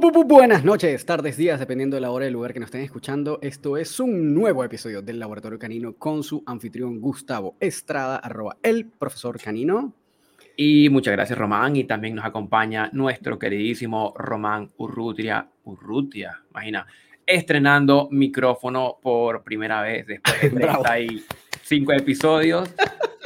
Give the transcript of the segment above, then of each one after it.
buenas noches, tardes, días, dependiendo de la hora y el lugar que nos estén escuchando. Esto es un nuevo episodio del Laboratorio Canino con su anfitrión Gustavo Estrada, arroba el profesor Canino. Y muchas gracias, Román. Y también nos acompaña nuestro queridísimo Román Urrutia. Urrutia, imagina, estrenando micrófono por primera vez después de 35 episodios.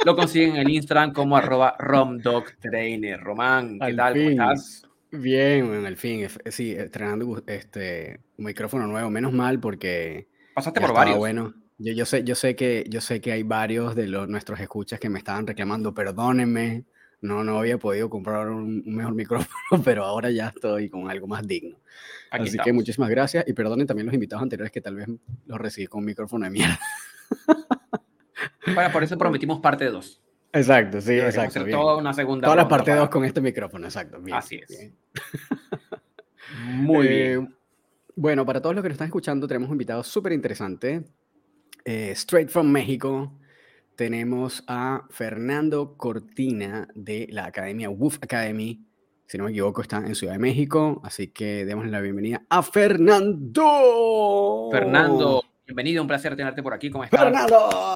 Lo consiguen en el Instagram como arroba romdogtrainer. Román, ¿qué tal? ¿Cómo estás? Bien, en el fin, sí, estrenando este micrófono nuevo, menos mal porque pasaste por varios. Bueno, yo, yo sé, yo sé que yo sé que hay varios de los, nuestros escuchas que me estaban reclamando, perdónenme, no, no había podido comprar un, mejor micrófono, pero ahora ya estoy con algo más digno. Así que muchísimas gracias y perdonen también los invitados anteriores que tal vez los recibí con un micrófono de mierda. Bueno, por eso prometimos parte 2. Exacto, sí, exacto. Hacer toda una segunda. Toda la parte 2 con este micrófono, exacto. Así es. Muy bien. Eh, bueno, para todos los que nos están escuchando, tenemos un invitado súper interesante. Eh, straight from México tenemos a Fernando Cortina de la Academia Woof Academy. Si no me equivoco, está en Ciudad de México. Así que démosle la bienvenida a Fernando. Fernando, bienvenido. Un placer tenerte por aquí. ¿Cómo estás? Fernando.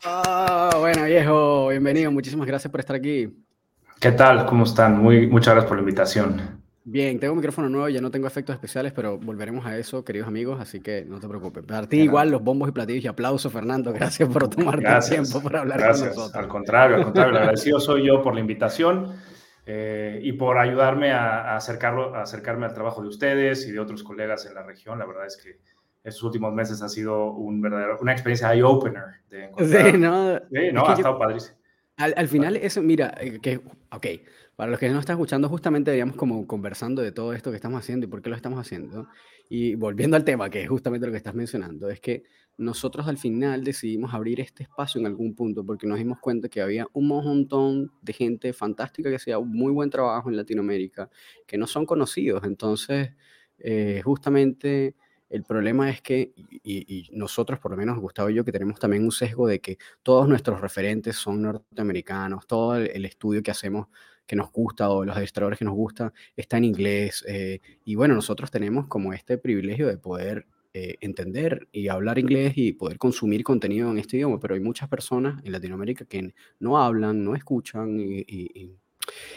Bueno, viejo, bienvenido. Muchísimas gracias por estar aquí. ¿Qué tal? ¿Cómo están? Muy, muchas gracias por la invitación. Bien, tengo un micrófono nuevo, ya no tengo efectos especiales, pero volveremos a eso, queridos amigos, así que no te preocupes. Para ti igual los bombos y platillos y aplauso, Fernando, gracias por tomarte el tiempo para hablar con nosotros. Al contrario, al contrario, agradecido soy yo por la invitación eh, y por ayudarme a, acercarlo, a acercarme al trabajo de ustedes y de otros colegas en la región. La verdad es que estos últimos meses ha sido un verdadero, una experiencia eye-opener. Sí, no, sí, no ha estado padrísimo. Al, al, final, eso, mira, eh, que, ok, para los que no están escuchando, justamente deberíamos como conversando de todo esto que estamos haciendo y por qué lo estamos haciendo. Y volviendo al tema, que es justamente lo que estás mencionando, es que nosotros al final decidimos abrir este espacio en algún punto porque nos dimos cuenta que había un montón de gente fantástica que hacía un muy buen trabajo en Latinoamérica, que no son conocidos. Entonces, eh, justamente el problema es que, y, nosotros, por lo menos Gustavo y yo, que tenemos también un sesgo de que todos nuestros referentes son norteamericanos, todo el estudio que hacemos que nos gusta o los administradores que nos gusta está en inglés. Eh, y bueno, nosotros tenemos como este privilegio de poder eh, entender y hablar inglés y poder consumir contenido en este idioma, pero hay muchas personas en Latinoamérica que no hablan, no escuchan y,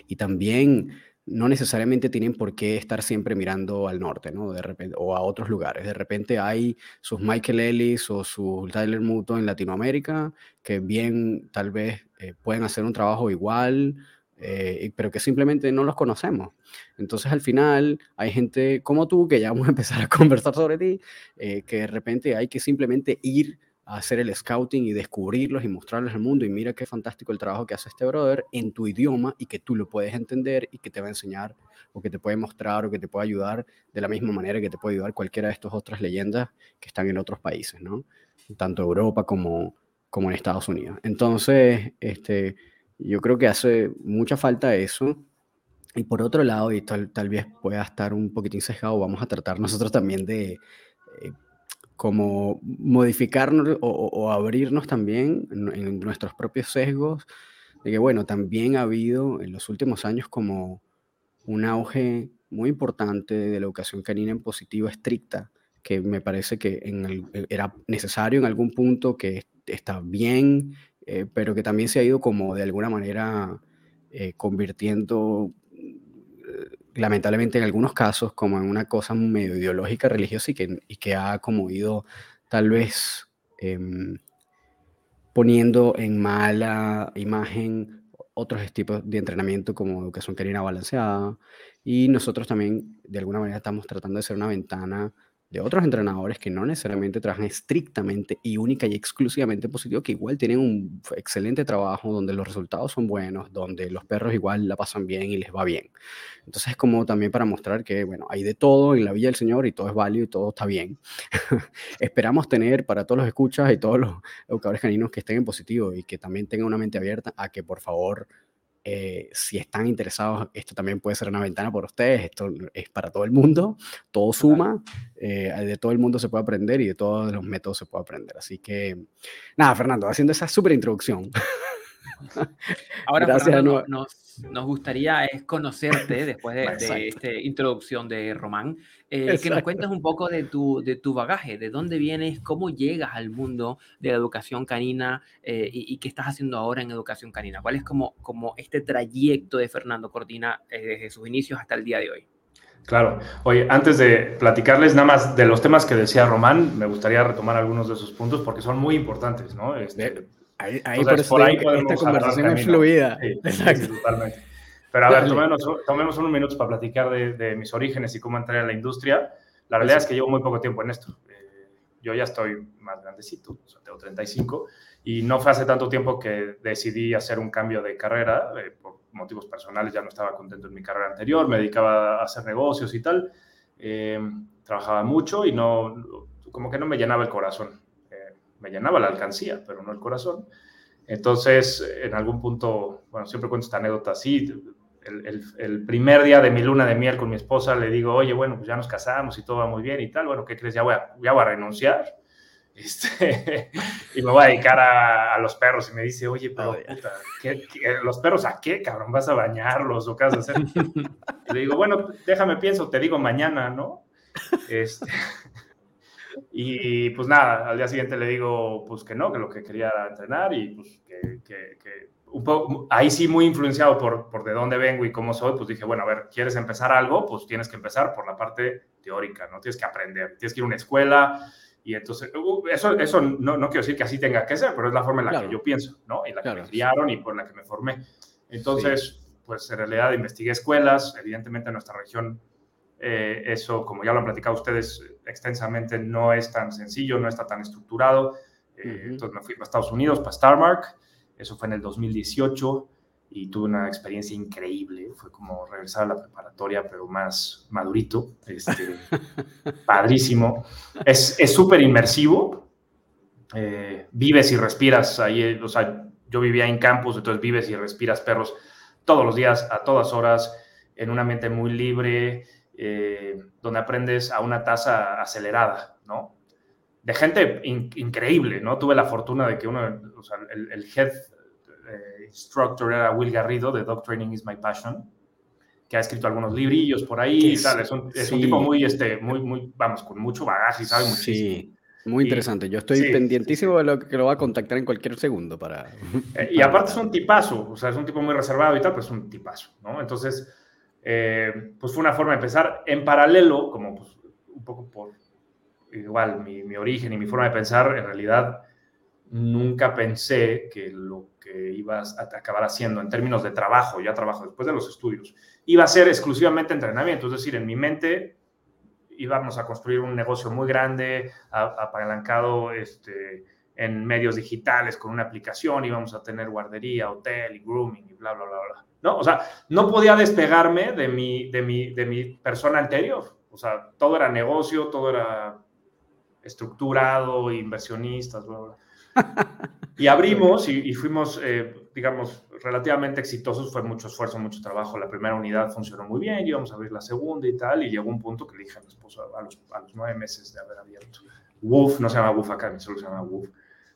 y, también no necesariamente tienen por qué estar siempre mirando al norte, ¿no? De repente, o a otros lugares. De repente hay sus Michael Ellis o su Tyler Muto en Latinoamérica que bien tal vez eh, pueden hacer un trabajo igual eh, pero que simplemente no los conocemos. Entonces al final hay gente como tú, que ya vamos a empezar a conversar sobre ti, eh, que de repente hay que simplemente ir hacer el scouting y descubrirlos y mostrarles al mundo y mira qué fantástico el trabajo que hace este brother en tu idioma y que tú lo puedes entender y que te va a enseñar o que te puede mostrar o que te puede ayudar de la misma manera que te puede ayudar cualquiera de estas otras leyendas que están en otros países, ¿no? Tanto Europa como, como en Estados Unidos. Entonces, este, yo creo que hace mucha falta eso. Y por otro lado, y tal, tal vez pueda estar un poquitín sesgado, vamos a tratar nosotros también de eh, como modificarnos o, abrirnos también en, nuestros propios sesgos, de que bueno, también ha habido en los últimos años como un auge muy importante de la educación canina en positivo estricta, que me parece que en era necesario en algún punto, que está bien eh, pero que también se ha ido como de alguna manera eh, convirtiendo, eh, lamentablemente en algunos casos, como en una cosa medio ideológica, religiosa y que, y que ha como ido tal vez em, poniendo en mala imagen otros tipos de entrenamiento como educación canina balanceada. Y nosotros también de alguna manera estamos tratando de ser una ventana de otros entrenadores que no necesariamente trabajan estrictamente y única y exclusivamente positivo, que igual tienen un excelente trabajo, donde los resultados son buenos, donde los perros igual la pasan bien y les va bien. Entonces es como también para mostrar que, bueno, hay de todo en la Villa del Señor y todo es válido y todo está bien. Esperamos tener para todos los escuchas y todos los educadores caninos que estén en positivo y que también tengan una mente abierta a que por favor eh, si están interesados, esto también puede ser una ventana por ustedes, esto es para todo el mundo, todo suma, eh, de todo el mundo se puede aprender y de todos los métodos se puede aprender. Así que, nada, Fernando, haciendo esa súper introducción. Ahora, Fernando, nos, nos, gustaría es conocerte después de, esta introducción de Román, eh, que nos cuentes un poco de tu, de tu bagaje, de dónde vienes, cómo llegas al mundo de la educación canina eh, y, qué estás haciendo ahora en educación canina. ¿Cuál es como, como este trayecto de Fernando Cortina eh, desde sus inicios hasta el día de hoy? Claro. Oye, antes de platicarles nada más de los temas que decía Román, me gustaría retomar algunos de esos puntos porque son muy importantes, ¿no? Este, ahí, por, ahí podemos esta conversación es fluida. Exacto. totalmente. Pero a ver, tomemos, unos minutos para platicar de, mis orígenes y cómo entré a la industria. La realidad es que llevo muy poco tiempo en esto. Eh, yo ya estoy más grandecito, tengo 35, y no fue hace tanto tiempo que decidí hacer un cambio de carrera eh, motivos personales ya no estaba contento en mi carrera anterior, me dedicaba a hacer negocios y tal. Eh, trabajaba mucho y no, como que no me llenaba el corazón. Me llenaba la alcancía, pero no el corazón. Entonces, en algún punto, bueno, siempre cuento esta anécdota así. El, el, primer día de mi luna de miel con mi esposa le digo, oye, bueno, pues ya nos casamos y todo va muy bien y tal. Bueno, ¿qué crees? Ya voy a, ya voy a renunciar este, y me voy a dedicar a, los perros. Y me dice, oye, pero puta, los perros a qué, cabrón? ¿Vas a bañarlos o qué vas a hacer? le digo, bueno, déjame pienso, te digo mañana, ¿no? Este, y pues nada, al día siguiente le digo, pues que no, que lo que quería era entrenar y pues que, que, un poco, ahí sí muy influenciado por, por de dónde vengo y cómo soy, pues dije, bueno, a ver, ¿quieres empezar algo? Pues tienes que empezar por la parte teórica, ¿no? Tienes que aprender, tienes que ir a una escuela, y entonces, uh, eso, eso no, no, quiero decir que así tenga que ser, pero es la forma en la que yo pienso, ¿no? Y la que me criaron y por la que me formé. Entonces, pues en realidad investigué escuelas, evidentemente en nuestra región eh, eso, como ya lo han platicado ustedes extensamente, no es tan sencillo, no está tan estructurado. Eh, entonces me fui para Estados Unidos, para Starmark, eso fue en el 2018 y tuve una experiencia increíble. Fue como regresar a la preparatoria, pero más madurito, este, padrísimo. Es súper inmersivo. Eh, vives y respiras ahí, o sea, yo vivía en campus, entonces vives y respiras perros todos los días, a todas horas, en un ambiente muy libre, eh, donde aprendes a una tasa acelerada, ¿no? De gente increíble, ¿no? Tuve la fortuna de que uno, o sea, el, el head eh, instructor era Will Garrido de Dog Training is My Passion, que ha escrito algunos librillos por ahí y tal. Es, un, tipo muy, este, muy, muy, vamos, con mucho bagaje, sabe muchísimo. Sí. Muy interesante. Yo estoy pendientísimo de lo que lo va a contactar en cualquier segundo para... Eh, y aparte es un tipazo, o sea, es un tipo muy reservado y tal, pero es un tipazo, ¿no? Entonces, eh, pues fue una forma de empezar. En paralelo, como pues, un poco por igual mi, mi, origen y mi forma de pensar, en realidad nunca pensé que lo que ibas a acabar haciendo en términos de trabajo, ya trabajo después de los estudios, iba a ser exclusivamente entrenamiento. Es decir, en mi mente íbamos a construir un negocio muy grande, apalancado este, en medios digitales con una aplicación, íbamos a tener guardería, hotel y grooming y bla, bla, bla, bla. ¿No? O sea, no podía despegarme de mi, de mi, de mi persona anterior. O sea, todo era negocio, todo era estructurado, inversionistas, bla, bla. Y abrimos y, fuimos, eh, digamos, relativamente exitosos. Fue mucho esfuerzo, mucho trabajo. La primera unidad funcionó muy bien, íbamos a abrir la segunda y tal. Y llegó un punto que le dije a mi esposo, a los, a los nueve meses de haber abierto, Wolf, no se llama Wolf acá, solo se llama Wolf.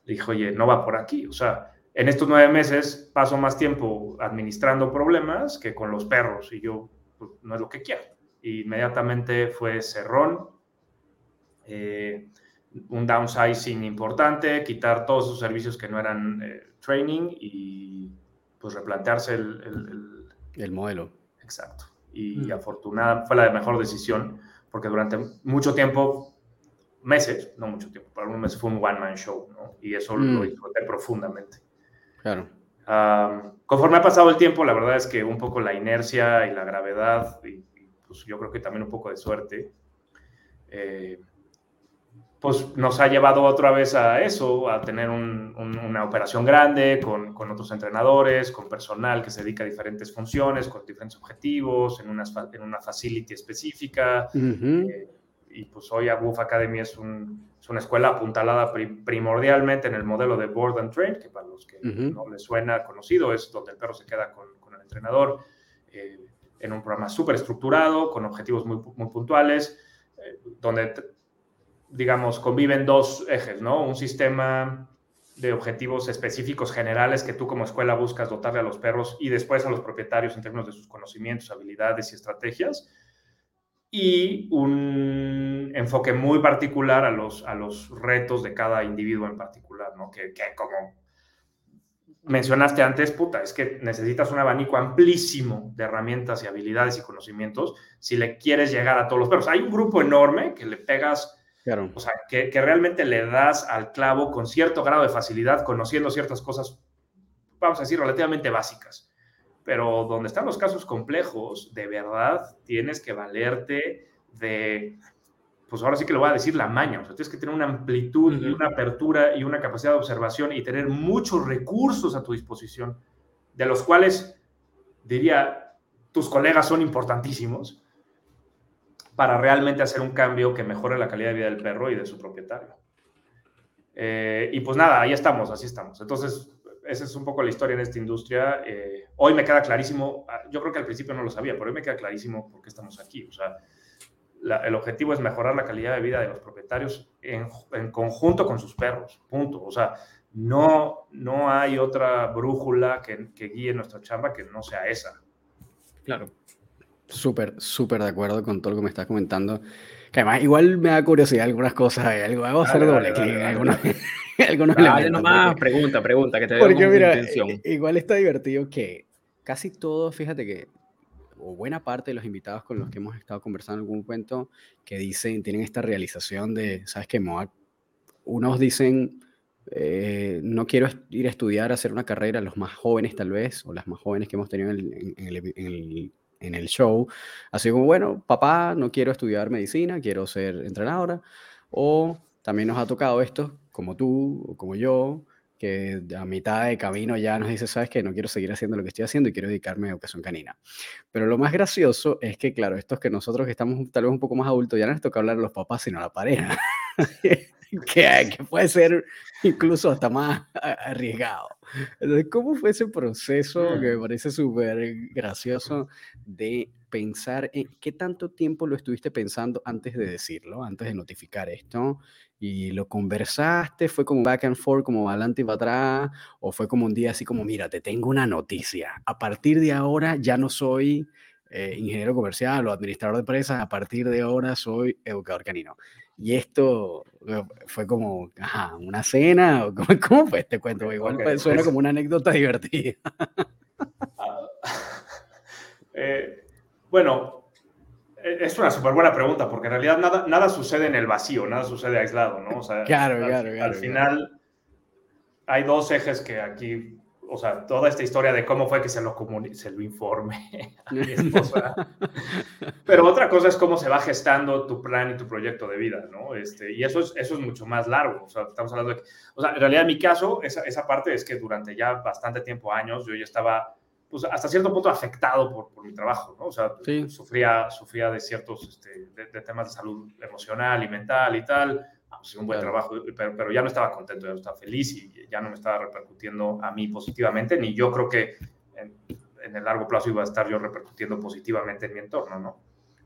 Le dije, oye, no va por aquí. O sea, en estos nueve meses paso más tiempo administrando problemas que con los perros. Y yo, pues, no es lo que quiero. Y inmediatamente fue cerrón. Eh, un downsizing importante, quitar todos esos servicios que no eran eh, training y pues replantearse el, el, modelo. Exacto. Y mm. afortunada fue la mejor decisión porque durante mucho tiempo, meses, no mucho tiempo, para un mes fue un one-man show, ¿no? Y eso lo mm. disfruté profundamente. Claro. conforme ha pasado el tiempo, la verdad es que un poco la inercia y la gravedad, y, pues yo creo que también un poco de suerte, eh, pues nos ha llevado otra vez a eso, a tener una operación grande con, otros entrenadores, con personal que se dedica a diferentes funciones, con diferentes objetivos, en una, en una facility específica. Eh, y pues hoy Abuf Academy es, una escuela apuntalada primordialmente en el modelo de Board and Train, que para los que no les suena conocido es donde el perro se queda con, el entrenador eh, en un programa súper estructurado, con objetivos muy, muy puntuales, eh, donde digamos, conviven dos ejes, ¿no? Un sistema de objetivos específicos generales que tú como escuela buscas dotarle a los perros y después a los propietarios en términos de sus conocimientos, habilidades y estrategias. Y un enfoque muy particular a los, a los retos de cada individuo en particular, ¿no? Que, que como mencionaste antes, puta, es que necesitas un abanico amplísimo de herramientas y habilidades y conocimientos si le quieres llegar a todos los perros. Hay un grupo enorme que le pegas, claro. o sea, que, que, realmente le das al clavo con cierto grado de facilidad, conociendo ciertas cosas, vamos a decir, relativamente básicas. Pero donde están los casos complejos, de verdad tienes que valerte de pues ahora sí que le voy a decir la maña. O sea, tienes que tener una amplitud y una apertura y una capacidad de observación y tener muchos recursos a tu disposición, de los cuales, diría, tus colegas son importantísimos para realmente hacer un cambio que mejore la calidad de vida del perro y de su propietario. Eh, y pues nada, ahí estamos, así estamos. Entonces, esa es un poco la historia en esta industria. Eh, hoy me queda clarísimo, yo creo que al principio no lo sabía, pero hoy me queda clarísimo por qué estamos aquí. O sea, el objetivo es mejorar la calidad de vida de los propietarios en, conjunto con sus perros, punto. O sea, no, no hay otra brújula que, que guíe nuestra chamba que no sea esa. Claro. Súper, súper de acuerdo con todo lo que me estás comentando. Que además, igual me da curiosidad algunas cosas. Algo, hago hacer doble clic algunos, dale nomás, pregunta, pregunta, que te Porque mira, igual está divertido que casi todo, fíjate que o buena parte de los invitados con los que hemos estado conversando en algún cuento que dicen, tienen esta realización de, ¿sabes qué? Unos dicen, eh, no quiero ir a estudiar, a hacer una carrera, los más jóvenes tal vez, o las más jóvenes que hemos tenido en el, en el, show, así como, bueno, papá, no quiero estudiar medicina, quiero ser entrenadora, o también nos ha tocado esto, como tú, o como yo, que a mitad de camino ya nos dice, sabes que no quiero seguir haciendo lo que estoy haciendo y quiero dedicarme a educación canina. Pero lo más gracioso es que, claro, estos que nosotros que estamos tal vez un poco más adultos, ya no nos toca hablar a los papás, sino a la pareja, que, que, puede ser incluso hasta más arriesgado. Entonces, ¿cómo fue ese proceso que me parece súper gracioso de pensar en qué tanto tiempo lo estuviste pensando antes de decirlo, antes de notificar esto? y lo conversaste, fue como back and forth, como adelante y para atrás, o fue como un día así como, mira, te tengo una noticia, a partir de ahora ya no soy eh, ingeniero comercial o administrador de empresas, a partir de ahora soy educador canino. Y esto eh, fue como, ajá, una cena, o ¿cómo, fue este cuento? Igual suena como una anécdota divertida. Eh, bueno, e, es una súper buena pregunta, porque en realidad nada, nada sucede en el vacío, nada sucede aislado, ¿no? O sea, claro, al, claro, claro, al final hay dos ejes que aquí, o sea, toda esta historia de cómo fue que se lo, se lo informe a mi esposa. Pero otra cosa es cómo se va gestando tu plan y tu proyecto de vida, ¿no? Este, y eso es, eso es mucho más largo. O sea, estamos hablando de o sea, en realidad en mi caso, esa, esa parte es que durante ya bastante tiempo, años, yo ya estaba pues, hasta cierto punto afectado por, por mi trabajo, ¿no? O sea, sufría, sufría de ciertos este, de, temas de salud emocional y mental y tal. Pues, un buen trabajo, pero, pero, ya no estaba contento, ya no estaba feliz y ya no me estaba repercutiendo a mí positivamente, ni yo creo que en, en el largo plazo iba a estar yo repercutiendo positivamente en mi entorno, ¿no?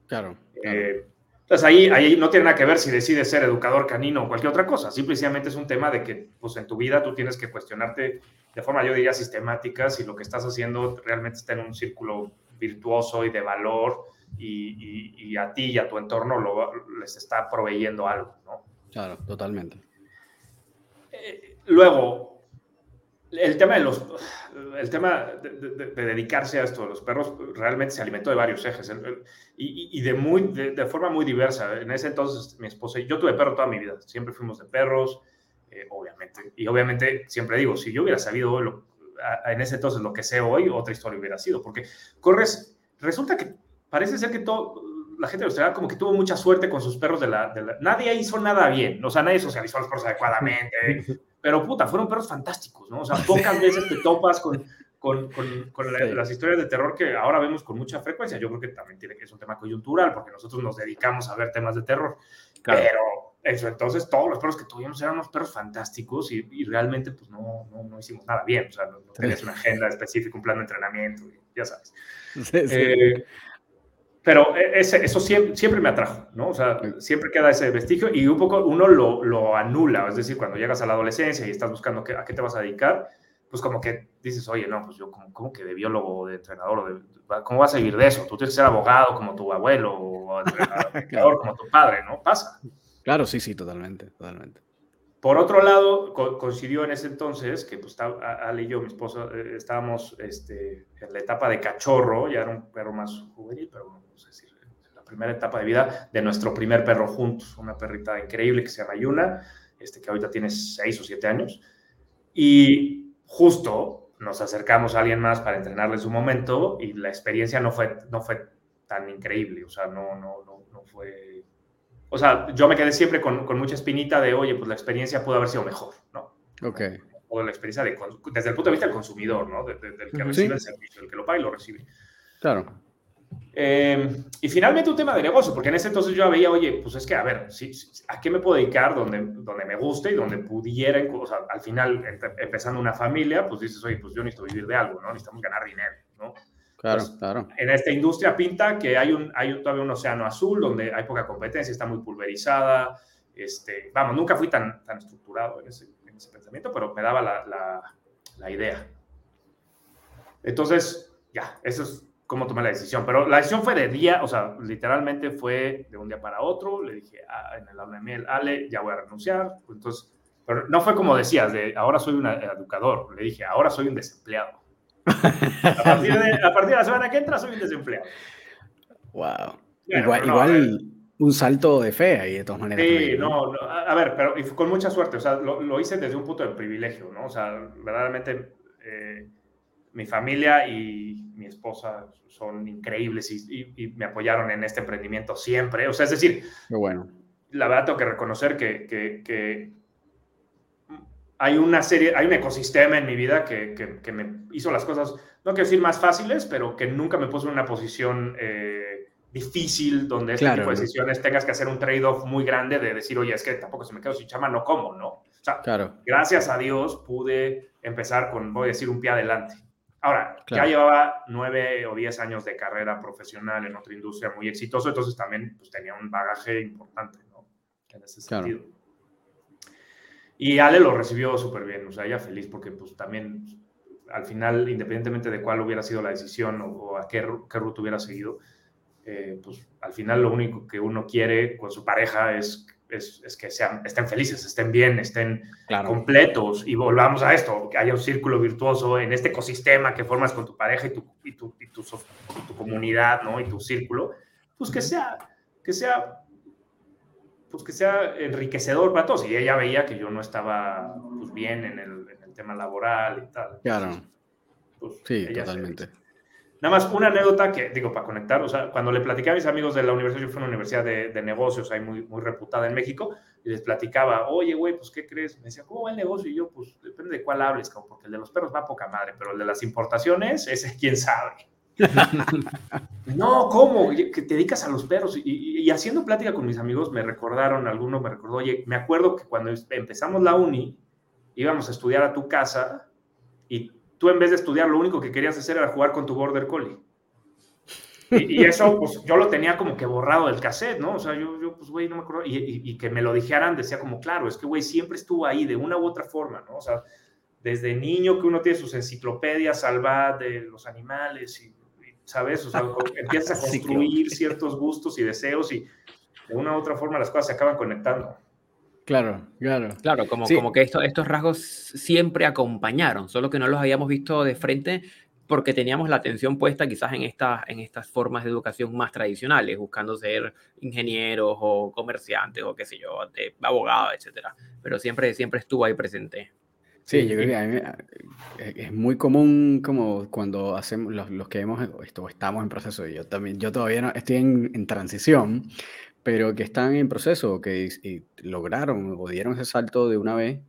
Claro. Eh, entonces ahí, ahí no tiene nada que ver si decides ser educador canino o cualquier otra cosa, simplemente es un tema de que pues en tu vida tú tienes que cuestionarte de forma, yo diría, sistemática, si lo que estás haciendo realmente está en un círculo virtuoso y de valor y, y, a ti y a tu entorno lo, les está proveyendo algo, ¿no? Claro, totalmente. Eh, luego, el tema de los, el tema de, dedicarse a esto de los perros realmente se alimentó de varios ejes y, y, de, muy, de, forma muy diversa. En ese entonces, mi esposa y yo tuve perro toda mi vida, siempre fuimos de perros, eh, obviamente. Y obviamente, siempre digo, si yo hubiera sabido lo, en ese entonces lo que sé hoy, otra historia hubiera sido, porque corres, resulta que parece ser que todo, la gente de Australia como que tuvo mucha suerte con sus perros de la, Nadie hizo nada bien, o sea, nadie socializó a los perros adecuadamente, pero puta, fueron perros fantásticos, ¿no? O sea, pocas veces te topas con, con, con, las historias de terror que ahora vemos con mucha frecuencia. Yo creo que también tiene que es un tema coyuntural, porque nosotros nos dedicamos a ver temas de terror, pero eso, entonces todos los perros que tuvimos eran unos perros fantásticos y, realmente pues no, no, hicimos nada bien, o sea, no, tenías una agenda específica, un plan de entrenamiento, ya sabes. Eh, pero e, ese, eso siempre, siempre, me atrajo, ¿no? O sea, siempre queda ese vestigio y un poco uno lo, lo, anula, es decir, cuando llegas a la adolescencia y estás buscando a qué te vas a dedicar, pues como que dices, oye, no, pues yo como, como que de biólogo, de entrenador, ¿cómo vas a vivir de eso? Tú tienes que ser abogado como tu abuelo o entrenador como tu padre, ¿no? Pasa. Claro, sí, sí, totalmente, totalmente. Por otro lado, coincidió en ese entonces que pues, Ale y yo, mi esposo, eh, estábamos este, en la etapa de cachorro, ya era un perro más juvenil, pero vamos a decir, la primera etapa de vida de nuestro primer perro juntos, una perrita increíble que se llama Yuna, este, que ahorita tiene seis o siete años. Y justo nos acercamos a alguien más para entrenarle en su momento y la experiencia no fue, no fue tan increíble, o sea, no, no, no, no fue o sea, yo me quedé siempre con, con, mucha espinita de, oye, pues la experiencia pudo haber sido mejor, ¿no? Ok. O la experiencia de, desde el punto de vista del consumidor, ¿no? del que recibe el servicio, el que lo paga y lo recibe. Claro. Eh, y finalmente un tema de negocio, porque en ese entonces yo veía, oye, pues es que, a ver, ¿sí, ¿a qué me puedo dedicar donde, donde me guste y donde pudiera, o sea, al final, empezando una familia, pues dices, oye, pues yo necesito vivir de algo, ¿no? Necesitamos ganar dinero, ¿no? Claro, pues, claro. En esta industria pinta que hay, un, hay todavía un océano azul donde hay poca competencia, está muy pulverizada. Este, vamos, nunca fui tan, tan estructurado en ese, en ese pensamiento, pero me daba la, la, la, idea. Entonces, ya, eso es cómo tomé la decisión. Pero la decisión fue de día, o sea, literalmente fue de un día para otro. Le dije ah, en el aula de miel, Ale, ya voy a renunciar. Entonces, pero no fue como decías, de ahora soy un educador. Le dije, ahora soy un desempleado. A partir, de, la semana que entra soy un desempleado. Wow. igual, un salto de fe ahí de todas maneras. Sí, no, a ver, pero con mucha suerte, o sea, lo, hice desde un punto de privilegio, ¿no? O sea, verdaderamente eh, mi familia y mi esposa son increíbles y, me apoyaron en este emprendimiento siempre, o sea, es decir, bueno. la verdad tengo que reconocer que, que hay una serie, hay un ecosistema en mi vida que, que, me hizo las cosas, no quiero decir más fáciles, pero que nunca me puso en una posición eh, difícil donde este tipo de decisiones tengas que hacer un trade-off muy grande de decir, oye, es que tampoco se me quedo sin chama, no como, ¿no? O sea, claro. gracias a Dios pude empezar con, voy a decir, un pie adelante. Ahora, ya llevaba nueve o diez años de carrera profesional en otra industria muy exitoso, entonces también pues, tenía un bagaje importante, ¿no? En ese sentido. Y Ale lo recibió súper bien, o sea, ella feliz porque pues también al final, independientemente de cuál hubiera sido la decisión o, a qué, qué ruta hubiera seguido, eh, pues al final lo único que uno quiere con su pareja es, es, es que sean, estén felices, estén bien, estén completos y volvamos a esto, que haya un círculo virtuoso en este ecosistema que formas con tu pareja y tu, y tu, y tu, tu comunidad, ¿no? Y tu círculo, pues que sea, que sea pues que sea enriquecedor para todos. Y ella veía que yo no estaba pues, bien en el, en el tema laboral y tal. Claro. Pues, sí, totalmente. Nada más una anécdota que, digo, para conectar, o sea, cuando le platicé a mis amigos de la universidad, yo fui a una universidad de, de negocios ahí muy, muy reputada en México, y les platicaba, oye, güey, pues, ¿qué crees? Me decía, ¿cómo va el negocio? Y yo, pues, depende de cuál hables, porque el de los perros va a poca madre, pero el de las importaciones, ese quién sabe. no, ¿cómo? Que te dedicas a los perros. Y, haciendo plática con mis amigos me recordaron, alguno me recordó, oye, me acuerdo que cuando empezamos la uni, íbamos a estudiar a tu casa y tú en vez de estudiar lo único que querías hacer era jugar con tu border collie. Y, eso, pues yo lo tenía como que borrado del cassette, ¿no? O sea, yo, yo pues, güey, no me acuerdo. Y, que me lo dijeran, decía como, claro, es que, güey, siempre estuvo ahí de una u otra forma, ¿no? O sea, desde niño que uno tiene sus enciclopedias salvadas de los animales y ¿sabes? O sea, empiezas a construir ciertos gustos y deseos y de una u otra forma las cosas se acaban conectando. Claro, claro. Claro, como, como que estos rasgos siempre acompañaron, solo que no los habíamos visto de frente porque teníamos la atención puesta quizás en, esta, en estas formas de educación más tradicionales, buscando ser ingenieros o comerciantes o qué sé yo, de abogados, etcétera. Pero siempre, siempre estuvo ahí presente. Sí, yo creo que a mí, eh, es muy común como cuando hacemos los, los que hemos esto, estamos en proceso, yo también, yo todavía no, estoy en, en, transición, pero que están en proceso, que y lograron o dieron ese salto de una vez,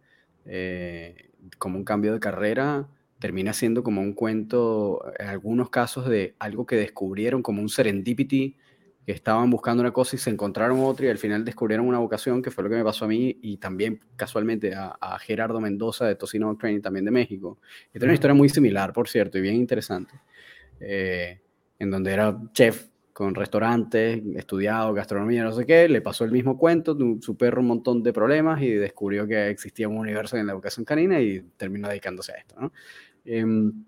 eh, como un cambio de carrera, termina siendo como un cuento, en algunos casos de algo que descubrieron como un serendipity que estaban buscando una cosa y se encontraron otra y al final descubrieron una vocación, que fue lo que me pasó a mí y también casualmente a, Gerardo Mendoza de Tocino Training, también de México. Y tiene una historia muy similar, por cierto, y bien interesante, eh, en donde era chef con restaurantes, estudiado gastronomía, no sé qué, le pasó el mismo cuento, su perro un montón de problemas y descubrió que existía un universo en la educación canina y terminó dedicándose a esto, ¿no? Em,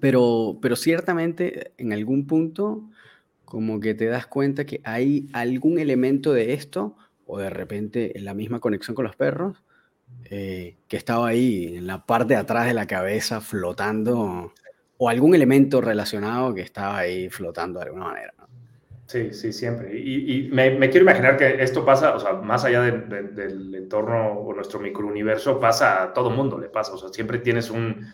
pero, pero ciertamente en algún punto como que te das cuenta que hay algún elemento de esto o de repente en la misma conexión con los perros eh, que estaba ahí en la parte de atrás de la cabeza flotando o algún elemento relacionado que estaba ahí flotando de alguna manera. Sí, sí, siempre. Y, me, quiero imaginar que esto pasa, o sea, más allá del entorno o nuestro microuniverso, pasa a todo mundo, le pasa. O sea, siempre tienes un,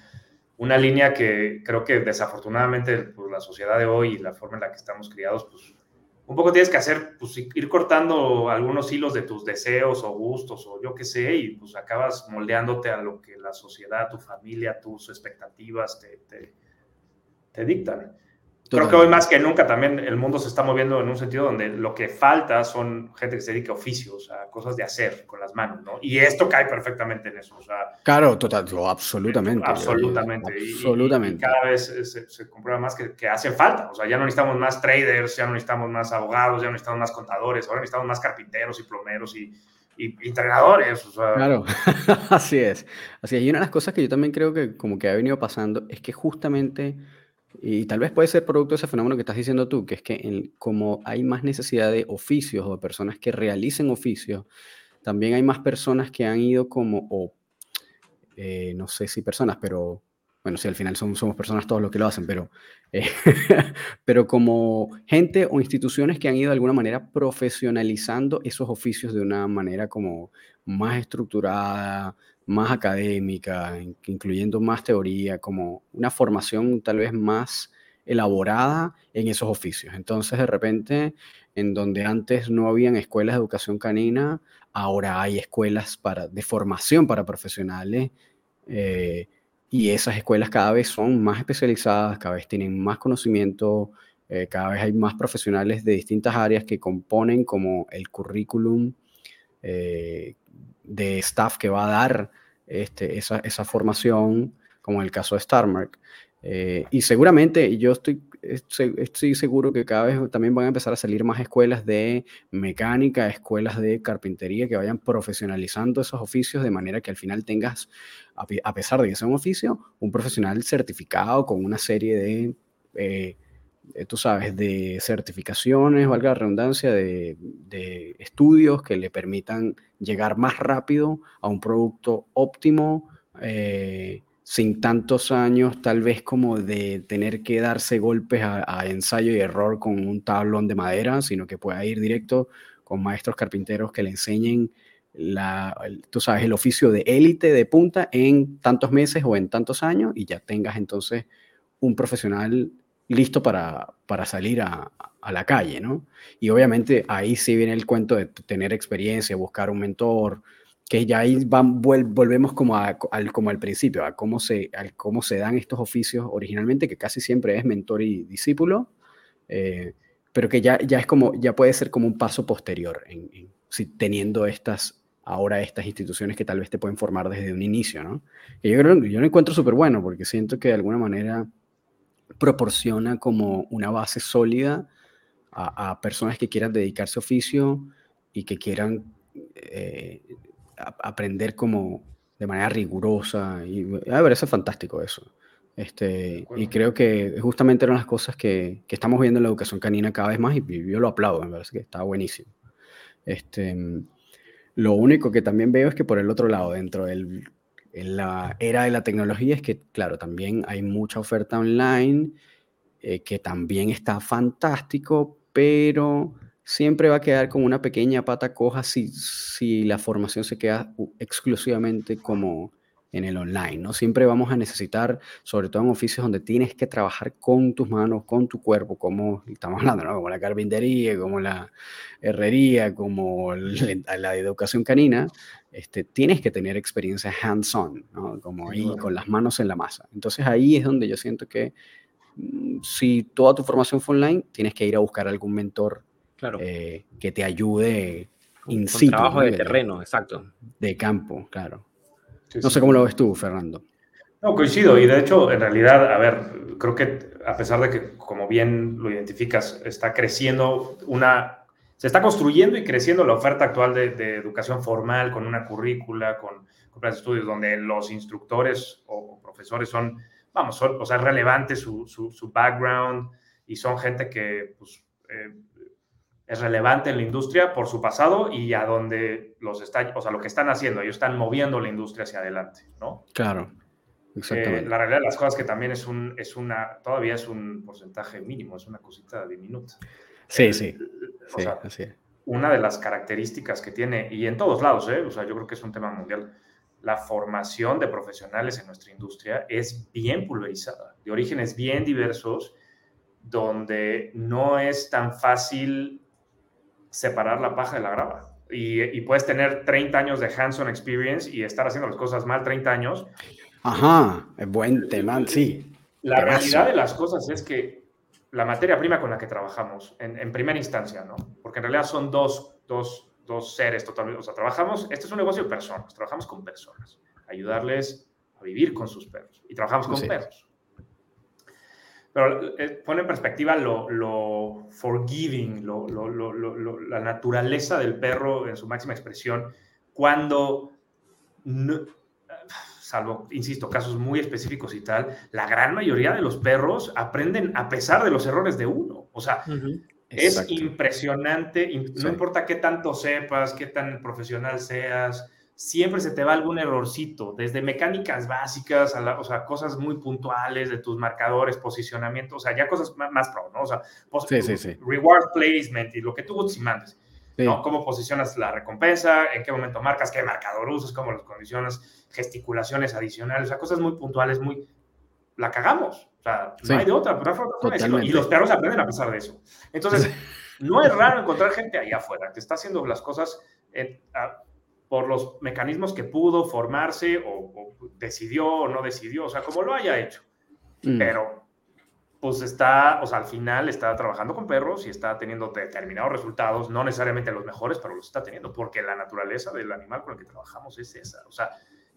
una línea que creo que desafortunadamente por la sociedad de hoy y la forma en la que estamos criados, pues un poco tienes que hacer, pues ir cortando algunos hilos de tus deseos o gustos o yo qué sé, y pues acabas moldeándote a lo que la sociedad, tu familia, tus expectativas te, te, te dictan. Creo que hoy más que nunca también el mundo se está moviendo en un sentido donde lo que falta son gente que se dedique a oficios, a cosas de hacer con las manos, ¿no? Y esto cae perfectamente en eso. O sea, claro, total, absolutamente. Absolutamente. absolutamente. Y, cada vez se, se, comprueba más que, que, hace falta. O sea, ya no necesitamos más traders, ya no necesitamos más abogados, ya no necesitamos más contadores, ahora necesitamos más carpinteros y plomeros y, y entrenadores. O sea. Claro, así es. Así es. Y una de las cosas que yo también creo que como que ha venido pasando es que justamente y tal vez puede ser producto de ese fenómeno que estás diciendo tú, que es que como hay más necesidad de oficios o de personas que realicen oficios, también hay más personas que han ido como, o eh, no sé si personas, pero bueno, si al final son, somos personas todos los que lo hacen, pero, eh, pero como gente o instituciones que han ido de alguna manera profesionalizando esos oficios de una manera como más estructurada, más académica, incluyendo más teoría, como una formación tal vez más elaborada en esos oficios. Entonces, de repente, en donde antes no habían escuelas de educación canina, ahora hay escuelas para, de formación para profesionales eh, y esas escuelas cada vez son más especializadas, cada vez tienen más conocimiento, eh, cada vez hay más profesionales de distintas áreas que componen como el currículum eh, de staff que va a dar este, esa, esa, formación, como en el caso de Starmark. Eh, y seguramente yo estoy, estoy seguro que cada vez también van a empezar a salir más escuelas de mecánica, escuelas de carpintería que vayan profesionalizando esos oficios de manera que al final tengas, a pesar de que sea un oficio, un profesional certificado con una serie de eh, eh, tú sabes, de certificaciones, valga la redundancia, de, estudios que le permitan llegar más rápido a un producto óptimo, eh, sin tantos años tal vez como de tener que darse golpes a, ensayo y error con un tablón de madera, sino que pueda ir directo con maestros carpinteros que le enseñen tú sabes, el oficio de élite, de punta, en tantos meses o en tantos años y ya tengas entonces un profesional listo para, para salir a, a, la calle, ¿no? Y obviamente ahí sí viene el cuento de tener experiencia, buscar un mentor, que ya ahí volvemos como, al, como al principio, a cómo, se, cómo se dan estos oficios originalmente, que casi siempre es mentor y discípulo, eh, pero que ya, ya es como, ya puede ser como un paso posterior, en, si, teniendo estas ahora estas instituciones que tal vez te pueden formar desde un inicio, ¿no? Y yo creo, yo lo encuentro súper bueno porque siento que de alguna manera proporciona como una base sólida a, personas que quieran dedicarse a oficio y que quieran eh, aprender como de manera rigurosa. Y a ver, eso es fantástico eso. Este, y creo que justamente eran las cosas que, que, estamos viendo en la educación canina cada vez más y, yo lo aplaudo, me parece que está buenísimo. Este, lo único que también veo es que por el otro lado, dentro del en la era de la tecnología es que, claro, también hay mucha oferta online, eh, que también está fantástico, pero siempre va a quedar como una pequeña pata coja si, la formación se queda exclusivamente como en el online, ¿no? Siempre vamos a necesitar, sobre todo en oficios donde tienes que trabajar con tus manos, con tu cuerpo, como estamos hablando. Como la carpintería, como la herrería, como la, educación canina, este, tienes que tener experiencia hands-on, ¿no? Como ahí, con las manos en la masa. Entonces ahí es donde yo siento que mm, si toda tu formación fue online, tienes que ir a buscar algún mentor claro. Eh, que te ayude in situ. trabajo de terreno, exacto. De campo, claro no sé cómo lo ves tú, Fernando. No, coincido. Y de hecho, en realidad, a ver, creo que a pesar de que, como bien lo identificas, está creciendo una se está construyendo y creciendo la oferta actual de, educación formal con una currícula, con, con estudios donde los instructores o, profesores son, vamos, son, o sea, es relevante su, su, background y son gente que pues, eh, es relevante en la industria por su pasado y a donde los está, o sea, lo que están haciendo, ellos están moviendo la industria hacia adelante, ¿no? Claro. Eh, Exactamente. la realidad de las cosas que también es un, es una, todavía es un porcentaje mínimo, es una cosita diminuta. Sí, sí. Sí, Una de las características que tiene, y en todos lados, ¿eh? o sea, yo creo que es un tema mundial, la formación de profesionales en nuestra industria es bien pulverizada, de orígenes bien diversos, donde no es tan fácil separar la paja de la grava. Y, puedes tener 30 años de hands-on experience y estar haciendo las cosas mal 30 años. Ajá, es buen tema, sí. La realidad de las cosas es que la materia prima con la que trabajamos en, primera instancia, ¿no? Porque en realidad son dos, dos, dos seres totalmente, o sea, trabajamos, este es un negocio de personas, trabajamos con personas, ayudarles a vivir con sus perros y trabajamos con perros. Pero eh, pone en perspectiva lo, lo forgiving, lo, lo, la naturaleza del perro en su máxima expresión, cuando no, salvo, insisto, casos muy específicos y tal, la gran mayoría de los perros aprenden a pesar de los errores de uno. O sea, es impresionante, no importa qué tanto sepas, qué tan profesional seas, siempre se te va algún errorcito, desde mecánicas básicas, a o sea, cosas muy puntuales de tus marcadores, posicionamiento, o sea, ya cosas más, pro, ¿no? O sea, reward placement y lo que tú gustes y mandes. ¿No? ¿Cómo posicionas la recompensa? ¿En qué momento marcas? ¿Qué marcador usas? ¿Cómo los condicionas? gesticulaciones adicionales, o sea, cosas muy puntuales, muy... La cagamos, o sea, no hay de otra, pero y los perros aprenden a pesar de eso. Entonces, no es raro encontrar gente allá afuera que está haciendo las cosas por los mecanismos que pudo formarse o, decidió o no decidió, o sea, como lo haya hecho. Mm. Pero, pues está, o sea, al final está trabajando con perros y está teniendo determinados resultados, no necesariamente los mejores, pero los está teniendo, porque la naturaleza del animal con el que trabajamos es esa. O sea,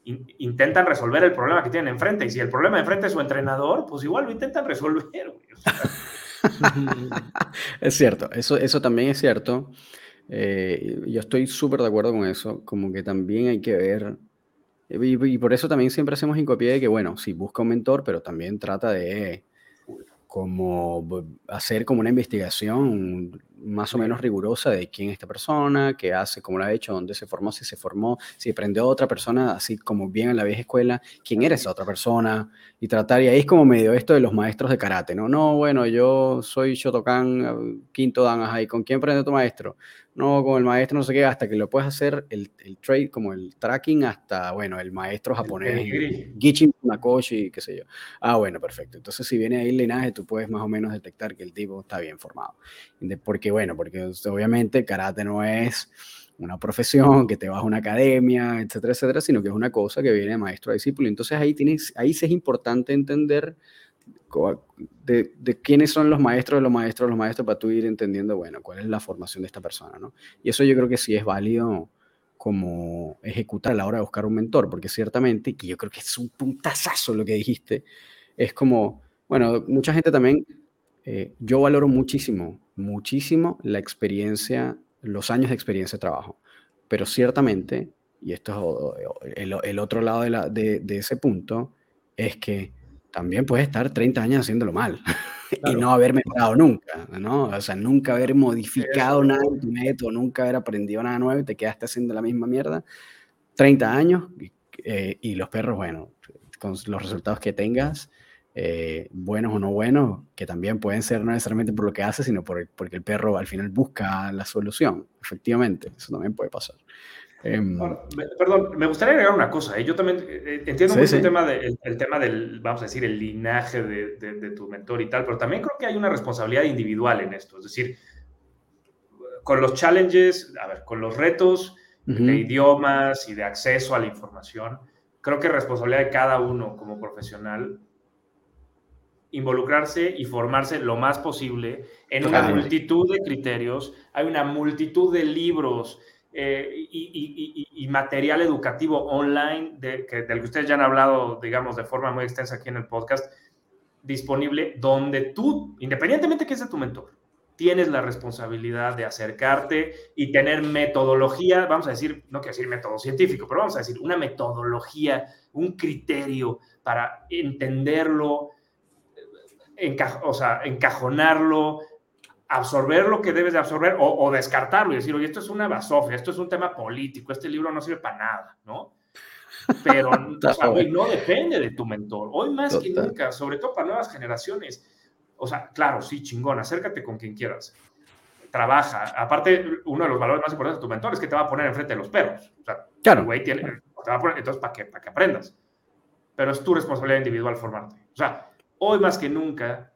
intentan resolver el problema que tienen enfrente. Y si el problema enfrente es su entrenador, pues igual lo intentan resolver. es cierto, eso, eso también es cierto. Eh, yo estoy súper de acuerdo con eso, como que también hay que ver, y, y, por eso también siempre hacemos hincapié de que, bueno, sí, busca un mentor, pero también trata de como hacer como una investigación más o menos rigurosa de quién es esta persona, qué hace, cómo lo ha hecho, dónde se formó, si se formó, si aprendió a otra persona, así como bien en la vieja escuela, quién era esa otra persona, y tratar, y ahí es como medio esto de los maestros de karate, ¿no? No, bueno, yo soy Shotokan, quinto dan, ¿y con quién aprendió tu maestro? No, con el maestro no sé qué, hasta que lo puedes hacer el, el trade, como el tracking, hasta, bueno, el maestro japonés, Gichin Nakoshi, qué sé yo. Ah, bueno, perfecto. Entonces, si viene ahí el linaje, tú puedes más o menos detectar que el tipo está bien formado. Porque, bueno, porque obviamente karate no es una profesión, que te vas a una academia, etcétera, etcétera, sino que es una cosa que viene de maestro a discípulo. Entonces, ahí, tienes, ahí sí es importante entender de, de, quiénes son los maestros los maestros los maestros para tú ir entendiendo, bueno, cuál es la formación de esta persona, ¿no? Y eso yo creo que sí es válido como ejecutar a la hora de buscar un mentor, porque ciertamente, que yo creo que es un puntazazo lo que dijiste, es como, bueno, mucha gente también, eh, yo valoro muchísimo, muchísimo la experiencia, los años de experiencia de trabajo, pero ciertamente, y esto es el, el otro lado de, la, de, de ese punto, es que también puedes estar 30 años haciéndolo mal y no haber mejorado nunca, ¿no? O sea, nunca haber modificado nada en tu método, nunca haber aprendido nada nuevo y te quedaste haciendo la misma mierda. 30 años eh, y los perros, bueno, con los resultados que tengas, eh, buenos o no buenos, que también pueden ser no necesariamente por lo que hace, sino por, porque el perro al final busca la solución, efectivamente, eso también puede pasar. Em, perdón, me gustaría agregar una cosa. ¿eh? Yo también eh, eh, entiendo mucho El, tema de, el, tema del, vamos a decir, el linaje de, de, tu mentor y tal, pero también creo que hay una responsabilidad individual en esto. Es decir, con los challenges, a ver, con los retos de idiomas y de acceso a la información, creo que es responsabilidad de cada uno como profesional involucrarse y formarse lo más posible en una multitud de criterios. Hay una multitud de libros eh, y, material educativo online de, que, del que ustedes ya han hablado, digamos, de forma muy extensa aquí en el podcast, disponible donde tú, independientemente que sea tu mentor, tienes la responsabilidad de acercarte y tener metodología, vamos a decir, no quiero decir método científico, pero vamos a decir una metodología, un criterio para entenderlo, o sea, encajonarlo, absorber lo que debes de absorber o, descartarlo y decir, oye, esto es una basofia, esto es un tema político, este libro no sirve para nada, ¿no? Pero no depende de tu mentor. Hoy más que nunca, sobre todo para nuevas generaciones, o sea, claro, sí, chingón, acércate con quien quieras. Trabaja. Aparte, uno de los valores más importantes de tu mentor es que te va a poner enfrente de los perros. O sea, claro. güey tiene, te va a poner, entonces, ¿para qué? Para que aprendas. Pero es tu responsabilidad individual formarte. O sea, hoy más que nunca,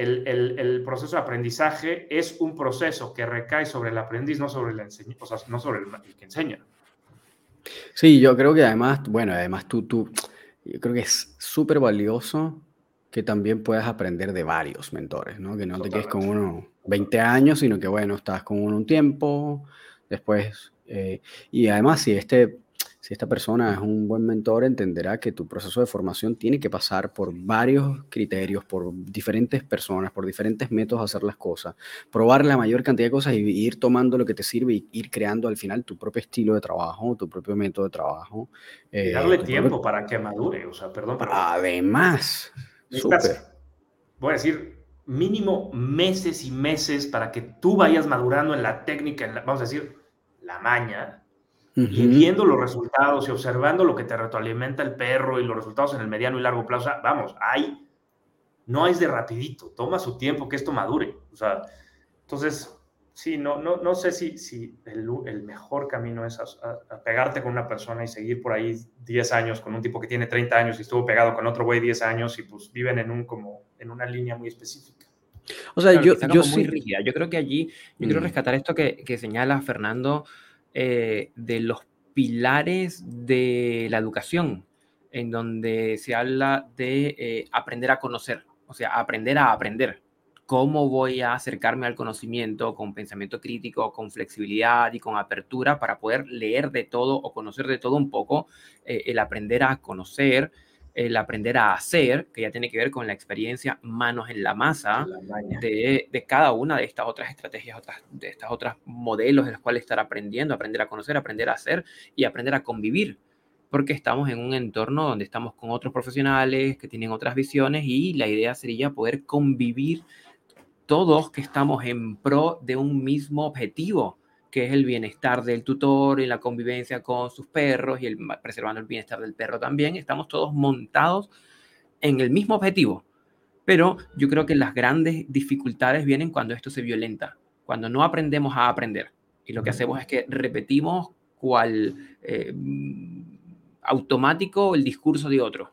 el, el, el, proceso de aprendizaje es un proceso que recae sobre el aprendiz, no sobre el, o sea, no sobre el, que enseña. Sí, yo creo que además, bueno, además tú, tú, yo creo que es súper valioso que también puedas aprender de varios mentores, ¿no? Que no te quedes con uno 20 años, sino que, bueno, estás con uno un tiempo, después, eh, y además si este, si esta persona es un buen mentor, entenderá que tu proceso de formación tiene que pasar por varios criterios, por diferentes personas, por diferentes métodos de hacer las cosas, probar la mayor cantidad de cosas y ir tomando lo que te sirve y ir creando al final tu propio estilo de trabajo, tu propio método de trabajo. y darle eh, tiempo para que madure, o sea, perdón. Pero... Además, voy a decir, mínimo meses y meses para que tú vayas madurando en la técnica, vamos a decir, la maña, y viendo los resultados y observando lo que te retroalimenta el perro y los resultados en el mediano y largo plazo. vamos, hay, no es de rapidito, toma su tiempo que esto madure. O sea, entonces, sí, no, no, no sé si, si el, el mejor camino es a, pegarte con una persona y seguir por ahí 10 años con un tipo que tiene 30 años y estuvo pegado con otro güey 10 años y pues viven en, un, como, en una línea muy específica. O sea, yo, yo sí. rígida. Yo creo que allí, yo quiero mm. rescatar esto que, que señala Fernando eh, de los pilares de la educación, en donde se habla de eh, aprender a conocer, o sea, aprender a aprender. Cómo voy a acercarme al conocimiento con pensamiento crítico, con flexibilidad y con apertura para poder leer de todo o conocer de todo un poco, eh, el aprender a conocer, el aprender a hacer, que ya tiene que ver con la experiencia manos en la masa de, de, cada una de estas otras estrategias, otras, de estas otras modelos de los cuales estar aprendiendo, aprender a conocer, aprender a hacer y aprender a convivir. Porque estamos en un entorno donde estamos con otros profesionales que tienen otras visiones y la idea sería poder convivir todos que estamos en pro de un mismo objetivo, que es el bienestar del tutor y la convivencia con sus perros y el, preservando el bienestar del perro también, estamos todos montados en el mismo objetivo. Pero yo creo que las grandes dificultades vienen cuando esto se violenta, cuando no aprendemos a aprender. Y lo que hacemos es que repetimos cual eh, automático el discurso de otro,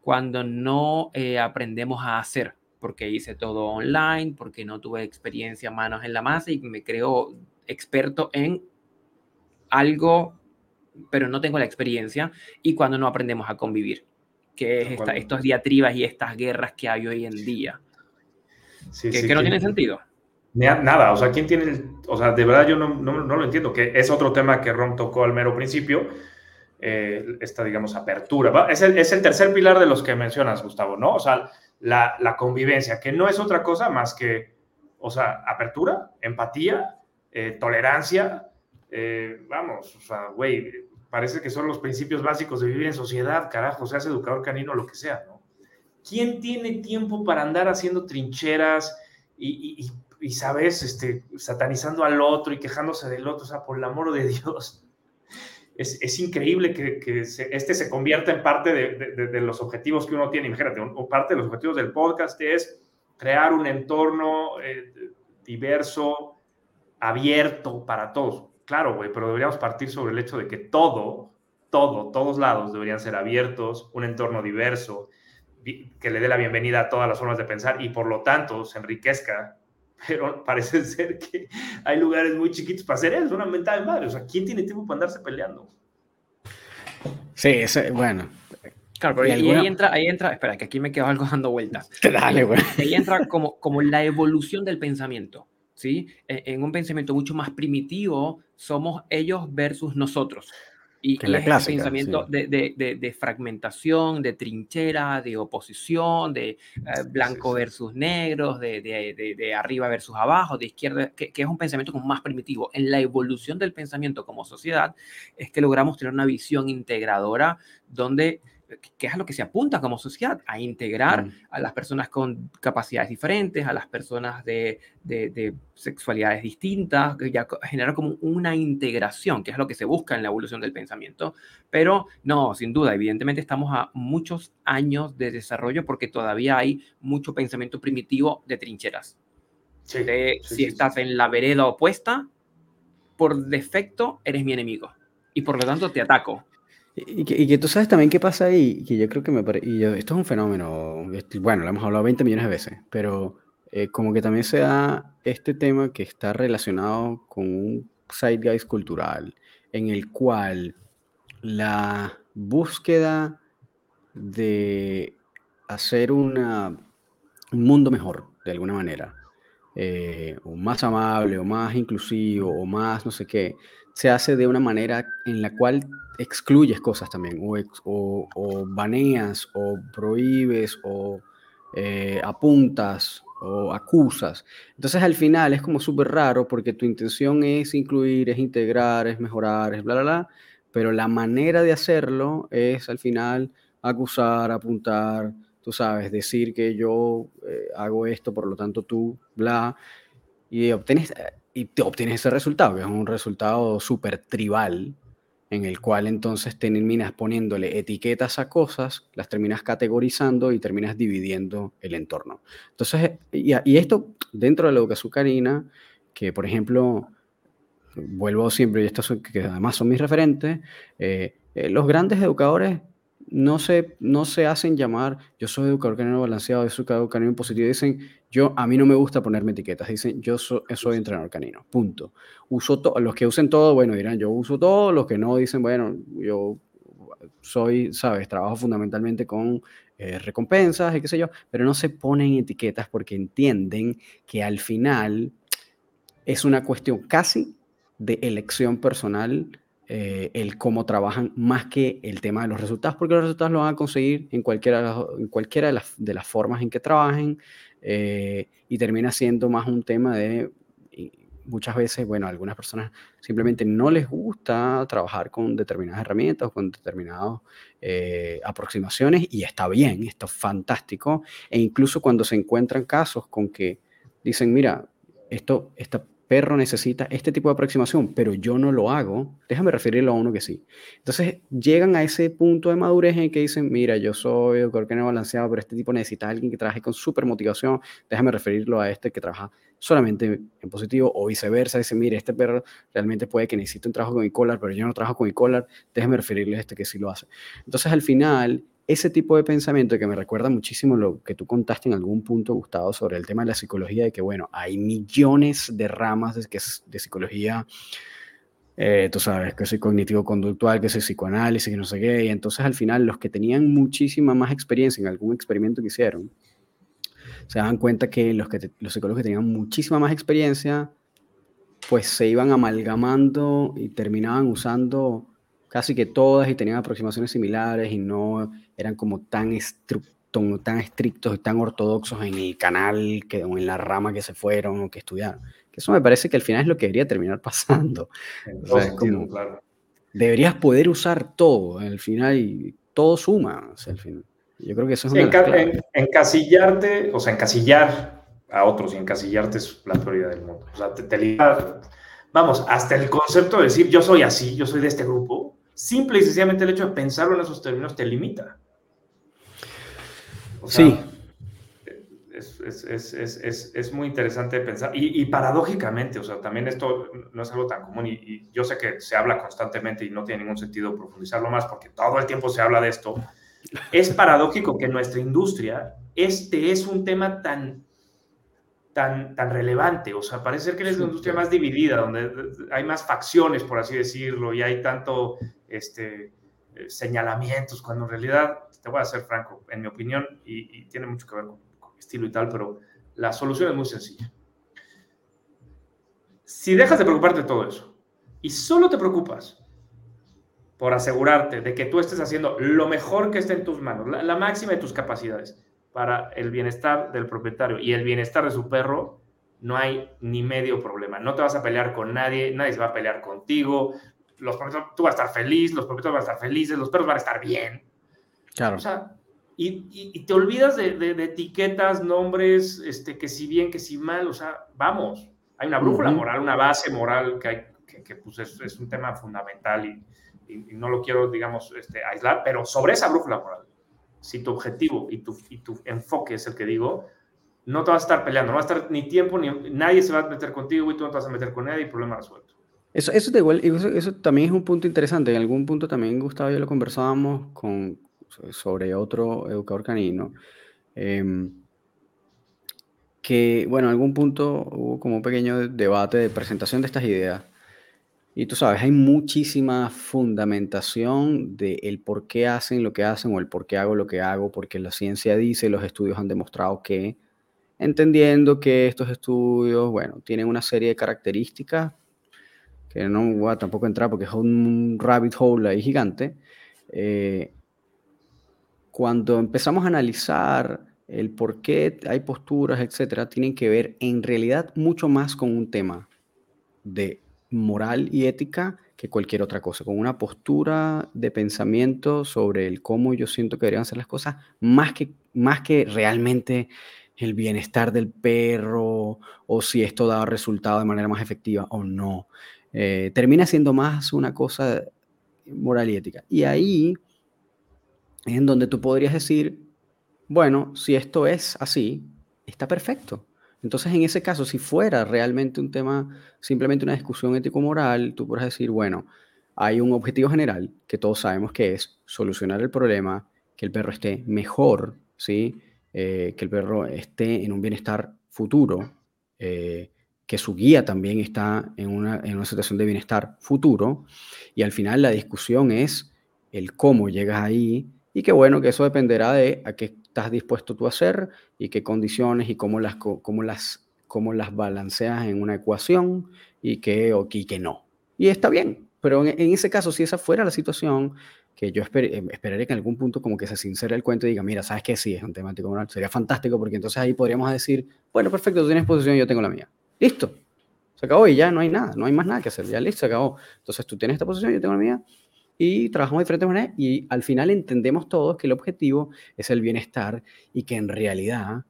cuando no eh, aprendemos a hacer porque hice todo online, porque no tuve experiencia manos en la masa y me creo experto en algo, pero no tengo la experiencia, y cuando no aprendemos a convivir, que es esta, estos diatribas y estas guerras que hay hoy en día, que, no tiene sentido. Nada, o sea, ¿quién tiene o sea, de verdad yo no, no, lo entiendo, que es otro tema que Ron tocó al mero principio, eh, esta, digamos, apertura. Es el, es el tercer pilar de los que mencionas, Gustavo, ¿no? O sea, la, convivencia, que no es otra cosa más que, o sea, apertura, empatía, eh, tolerancia, eh, vamos, o sea, güey, parece que son los principios básicos de vivir en sociedad, carajo, seas educador canino, lo que sea, ¿no? ¿Quién tiene tiempo para andar haciendo trincheras y, y, sabes, este, satanizando al otro y quejándose del otro? O sea, por el amor de Dios es, increíble que, este se convierta en parte de, los objetivos que uno tiene. Imagínate, parte de los objetivos del podcast es crear un entorno eh, diverso, abierto para todos. Claro, güey, pero deberíamos partir sobre el hecho de que todo, todo, todos lados deberían ser abiertos, un entorno diverso, que le dé la bienvenida a todas las formas de pensar y por lo tanto se enriquezca. Pero parece ser que hay lugares muy chiquitos para hacer eso, una mentada de madre. O sea, ¿quién tiene tiempo para andarse peleando? Sí, bueno. Claro, pero ahí, entra, ahí entra, espera, que aquí me quedo algo dando vueltas. Dale, güey. Ahí entra como, como la evolución del pensamiento. ¿Sí? E, en un pensamiento mucho más primitivo, somos ellos versus nosotros. Y, Que es la es clásica, el pensamiento sí. de, de- de- de fragmentación, de trinchera, de oposición, de eh, blanco sí. versus negros, de, de- de- de arriba versus abajo, de izquierda, que, que es un pensamiento como más primitivo. En la evolución del pensamiento como sociedad es que logramos tener una visión integradora donde, que es a lo que se apunta como sociedad, a integrar Mm. a las personas con capacidades diferentes, a las personas de, de- de sexualidades distintas, que ya generar como una integración, que es lo que se busca en la evolución del pensamiento. Pero no, sin duda, evidentemente estamos a muchos años de desarrollo porque todavía hay mucho pensamiento primitivo de trincheras. Sí, De sí, si sí, estás en la vereda opuesta, por defecto eres mi enemigo y por lo tanto te ataco. Y que, y que tú sabes también qué pasa ahí, que yo creo que me parece, y yo- esto es un fenómeno, bueno, lo hemos hablado 20 millones de veces, pero eh, como que también se da este tema que está relacionado con un zeitgeist cultural, en el cual la búsqueda de hacer una, un mundo mejor, de alguna manera, eh, o más amable, o más inclusivo, o más no sé qué, se hace de una manera en la cual excluyes cosas también, o, ex- o- o baneas, o prohíbes, o eh, apuntas, o acusas. Entonces al final es como súper raro porque tu intención es incluir, es integrar, es mejorar, es bla, bla, bla, pero la manera de hacerlo es al final acusar, apuntar, tú sabes, decir que yo eh, hago esto, por lo tanto tú, bla, y obtienes, eh, y te obtienes ese resultado, que es un resultado súper tribal, en el cual entonces terminas poniéndole etiquetas a cosas, las terminas categorizando y terminas dividiendo el entorno. Entonces, y, esto dentro de la educación canina, que por ejemplo, vuelvo siempre, y estos que además son mis referentes, eh, eh, los grandes educadores no se, no se hacen llamar, yo soy educador canino balanceado, yo soy educador canino positivo, dicen, yo, a mí no me gusta ponerme etiquetas, dicen, yo so- soy entrenador canino, punto. Uso to- los que usen todo, bueno, dirán, yo uso todo, los que no dicen, bueno, yo soy, sabes, trabajo fundamentalmente con eh, recompensas y qué sé yo, pero no se ponen etiquetas porque entienden que al final es una cuestión casi de elección personal eh, el cómo trabajan más que el tema de los resultados, porque los resultados los van a conseguir en cualquiera de las, en cualquiera de las, de las formas en que trabajen eh, y termina siendo más un tema de muchas veces, bueno, a algunas personas simplemente no les gusta trabajar con determinadas herramientas con determinadas eh, aproximaciones y está bien, está fantástico. E incluso cuando se encuentran casos con que dicen, mira, esto, esta perro necesita este tipo de aproximación, pero yo no lo hago, déjame referirlo a uno que sí. Entonces llegan a ese punto de madurez en que dicen, mira, yo soy educador canino balanceado, pero este tipo necesita a alguien que trabaje con súper motivación, déjame referirlo a este que trabaja solamente en positivo o viceversa, dice, mire, este perro realmente puede que necesite un trabajo con e-collar, pero yo no trabajo con e-collar, déjame referirle a este que sí lo hace. Entonces al final ese tipo de pensamiento que me recuerda muchísimo lo que tú contaste en algún punto, Gustavo, sobre el tema de la psicología, de que, bueno, hay millones de ramas de, de psicología, eh, tú sabes, que soy cognitivo-conductual, que soy psicoanálisis, que no sé qué, y entonces al final los que tenían muchísima más experiencia en algún experimento que hicieron, se dan cuenta que los, que te, los psicólogos que tenían muchísima más experiencia, pues se iban amalgamando y terminaban usando casi que todas y tenían aproximaciones similares y no eran como tan, tan estrictos y tan ortodoxos en el canal que, o en la rama que se fueron o que estudiaron. Que eso me parece que al final es lo que debería terminar pasando. O sea, sentido, como, claro. Deberías poder usar todo al final y todo suma. O sea, al final. Yo creo que eso es una en, en, encasillarte, o sea, encasillar a otros y encasillarte es la prioridad del mundo. O sea, te, te vamos, hasta el concepto de decir yo soy así, yo soy de este grupo, simple y sencillamente el hecho de pensarlo en esos términos te limita. O sea, sí. Es, es, es, es, muy interesante pensar. Y, y, paradójicamente, o sea, también esto no es algo tan común y, y, yo sé que se habla constantemente y no tiene ningún sentido profundizarlo más porque todo el tiempo se habla de esto. Es paradójico que en nuestra industria este es un tema tan, tan, tan relevante. O sea, parece ser que es una industria más dividida, donde hay más facciones, por así decirlo, y hay tanto este, señalamientos, cuando en realidad, te voy a ser franco, en mi opinión, y, tiene mucho que ver con, con, estilo y tal, pero la solución es muy sencilla. Si dejas de preocuparte de todo eso y solo te preocupas por asegurarte de que tú estés haciendo lo mejor que esté en tus manos, la, máxima de tus capacidades para el bienestar del propietario y el bienestar de su perro, no hay ni medio problema. No te vas a pelear con nadie, nadie se va a pelear contigo. Los tú vas a estar feliz, los propietarios van a estar felices, los perros van a estar bien. Claro. O sea, y, te olvidas de, etiquetas, nombres, este, que si bien, que si mal, o sea, vamos, hay una brújula moral, una base moral que, hay, que, pues es, un tema fundamental y, no lo quiero, digamos, este, aislar, pero sobre esa brújula moral, si tu objetivo y tu, y tu enfoque es el que digo, no te vas a estar peleando, no va a estar ni tiempo, ni nadie se va a meter contigo y tú no te vas a meter con nadie y problema resuelto. Eso, eso, igual, eso, eso, también es un punto interesante. En algún punto también, Gustavo y yo lo conversábamos con, sobre otro educador canino. Em, que, bueno, en algún punto hubo como un pequeño debate de presentación de estas ideas. Y tú sabes, hay muchísima fundamentación de el por qué hacen lo que hacen o el por qué hago lo que hago, porque la ciencia dice, los estudios han demostrado que, entendiendo que estos estudios, bueno, tienen una serie de características que no voy a tampoco entrar porque es un rabbit hole ahí gigante, eh, cuando empezamos a analizar el por qué hay posturas, etcétera, tienen que ver en realidad mucho más con un tema de moral y ética que cualquier otra cosa, con una postura de pensamiento sobre el cómo yo siento que deberían ser las cosas, más que, más que realmente el bienestar del perro o si esto da resultado de manera más efectiva o no. Eh, termina siendo más una cosa moral y ética. Y ahí en donde tú podrías decir, bueno, si esto es así, está perfecto. Entonces, en ese caso, si fuera realmente un tema, simplemente una discusión ético-moral, tú podrías decir, bueno, hay un objetivo general que todos sabemos que es solucionar el problema, que el perro esté mejor, ¿sí? Eh, que el perro esté en un bienestar futuro, eh, que su guía también está en una, en una situación de bienestar futuro, y al final la discusión es el cómo llegas ahí, y qué bueno que eso dependerá de a qué estás dispuesto tú a hacer y qué condiciones y cómo las, cómo las, cómo las balanceas en una ecuación y qué o qué, no. Y está bien, pero en, ese caso, si esa fuera la situación, que yo eh, esperaría que en algún punto como que se sincere el cuento y diga, mira, ¿sabes qué? Sí, es un temático moral, sería fantástico porque entonces ahí podríamos decir, bueno, perfecto, tú tienes posición, yo tengo la mía. Listo. Se acabó y ya no hay nada, no hay más nada que hacer, ya listo, se acabó. Entonces tú tienes esta posición, yo tengo la mía, y trabajamos de diferentes maneras y al final entendemos todos que el objetivo es el bienestar y que en realidad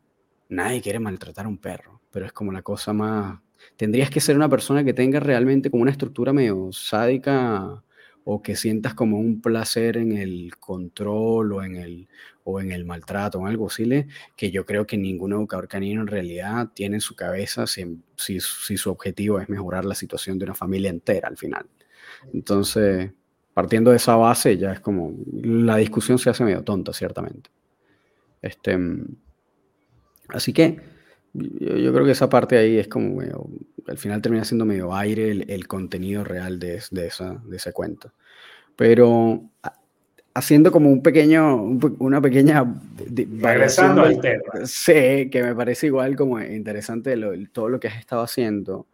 nadie quiere maltratar a un perro, pero es como la cosa más... Tendrías que ser una persona que tenga realmente como una estructura medio sádica o que sientas como un placer en el control o en el, o en el maltrato o algo así, que yo creo que ningún educador canino en realidad tiene en su cabeza si, si, si su objetivo es mejorar la situación de una familia entera al final. Entonces, partiendo de esa base, ya es como, la discusión se hace medio tonta, ciertamente. Este, así que yo, creo que esa parte ahí es como, al final termina siendo medio aire el, contenido real de, de, esa, de ese cuento. Pero haciendo como un pequeño, una pequeña... Regresando al tema. Sí, que me parece igual como interesante todo lo que has estado haciendo.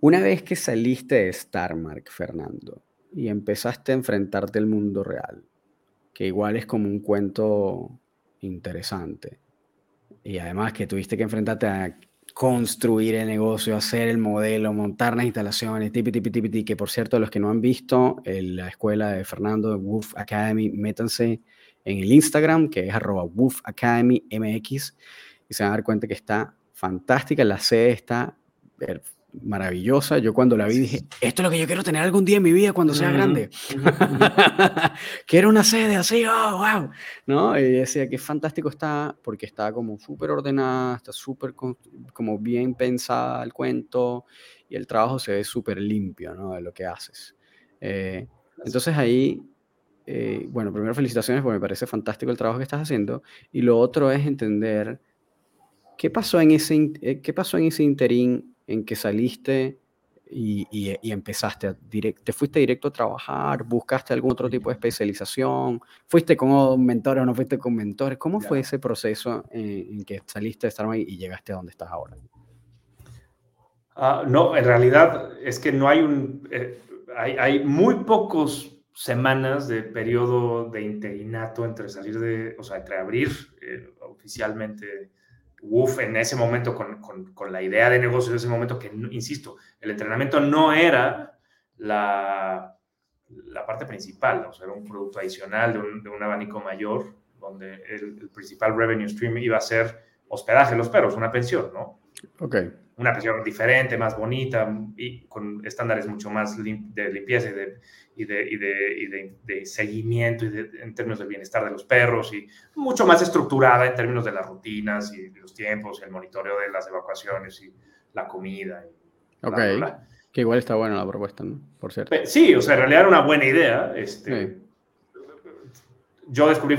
Una vez que saliste de Starmark, Fernando, y empezaste a enfrentarte al mundo real, que igual es como un cuento interesante. Y además que tuviste que enfrentarte a construir el negocio, hacer el modelo, montar las instalaciones, tipi, tipi, tipi, que por cierto, los que no han visto la escuela de Fernando de Wolf Academy, métanse en el Instagram, que es arroba Wolf Academy MX, y se van a dar cuenta que está fantástica, la sede está maravillosa. Yo cuando la vi dije, esto es lo que yo quiero tener algún día en mi vida cuando sea grande. quiero una sede así, oh, wow. ¿No? Y decía que fantástico está porque está como súper ordenada, está súper como bien pensada el cuento y el trabajo se ve súper limpio, ¿no? De lo que haces. Eh, entonces ahí, eh, bueno, primero felicitaciones porque me parece fantástico el trabajo que estás haciendo y lo otro es entender qué pasó en ese, eh, qué pasó en ese interín en que saliste y, y, empezaste, a te fuiste directo a trabajar, buscaste algún otro tipo de especialización, fuiste con mentores o no fuiste con mentores, ¿cómo fue ese proceso en, que saliste de Starbucks y llegaste a donde estás ahora? Ah, no, en realidad es que no hay un... Eh, hay, hay, muy pocos semanas de periodo de interinato entre salir de, o sea, entre abrir eh, oficialmente WUF en ese momento con, con, con, la idea de negocio en ese momento que, insisto, el entrenamiento no era la, la parte principal, o sea, era un producto adicional de un, de un abanico mayor donde el, el, principal revenue stream iba a ser hospedaje de los perros, una pensión, ¿no? Una pensión diferente, más bonita y con estándares mucho más lim de limpieza y de, y de, y de, y de, seguimiento y en términos del bienestar de los perros y mucho más estructurada en términos de las rutinas y los tiempos, y el monitoreo de las evacuaciones y la comida. Ok. Bla, bla. Que igual está buena la propuesta, ¿no? Por cierto. Sí, o sea, en realidad era una buena idea. Este, sí yo descubrí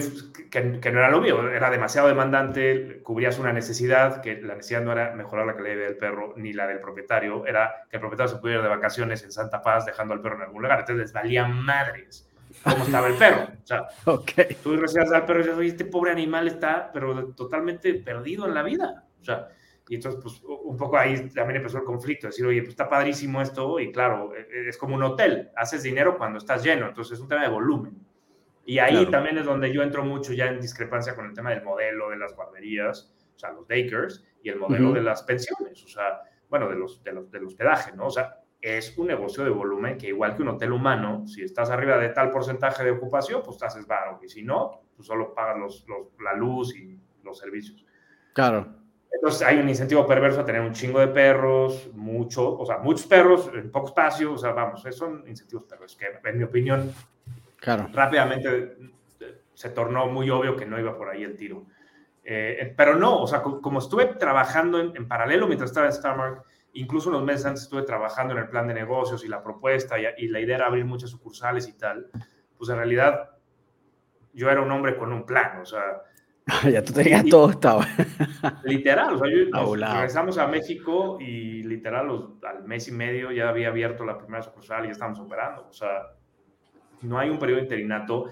que, que, no era lo mío, era demasiado demandante, cubrías una necesidad, que la necesidad no era mejorar la calidad del perro ni la del propietario, era que el propietario se pudiera ir de vacaciones en Santa Paz dejando al perro en algún lugar, entonces les valía madres cómo estaba el perro. O sea, okay. tú recibes al perro y dices, oye, este pobre animal está, pero totalmente perdido en la vida. O sea, y entonces, pues, un poco ahí también empezó el conflicto, decir, oye, pues está padrísimo esto, y claro, e, e, es como un hotel, haces dinero cuando estás lleno, entonces es un tema de volumen. Y ahí claro. también es donde yo entro mucho ya en discrepancia con el tema del modelo de las guarderías, o sea, los daycares, y el modelo uh -huh. de las pensiones, o sea, bueno, de los, de los, del hospedaje, ¿no? O sea, es un negocio de volumen que igual que un hotel humano, si estás arriba de tal porcentaje de ocupación, pues te haces baro, y si no, pues solo pagas los, los, la luz y los servicios. Claro. Entonces hay un incentivo perverso a tener un chingo de perros, mucho, o sea, muchos perros en poco espacio, o sea, vamos, son incentivos perversos que en mi opinión Claro. Rápidamente se tornó muy obvio que no iba por ahí el tiro. Eh, pero no, o sea, como estuve trabajando en, en, paralelo mientras estaba en Starmark, incluso unos meses antes estuve trabajando en el plan de negocios y la propuesta y, y la idea era abrir muchas sucursales y tal, pues en realidad yo era un hombre con un plan, o sea... ya tú tenías y, todo estaba. literal, o sea, yo, nos regresamos a México y literal los, al mes y medio ya había abierto la primera sucursal y ya estábamos operando, o sea no hay un periodo interinato.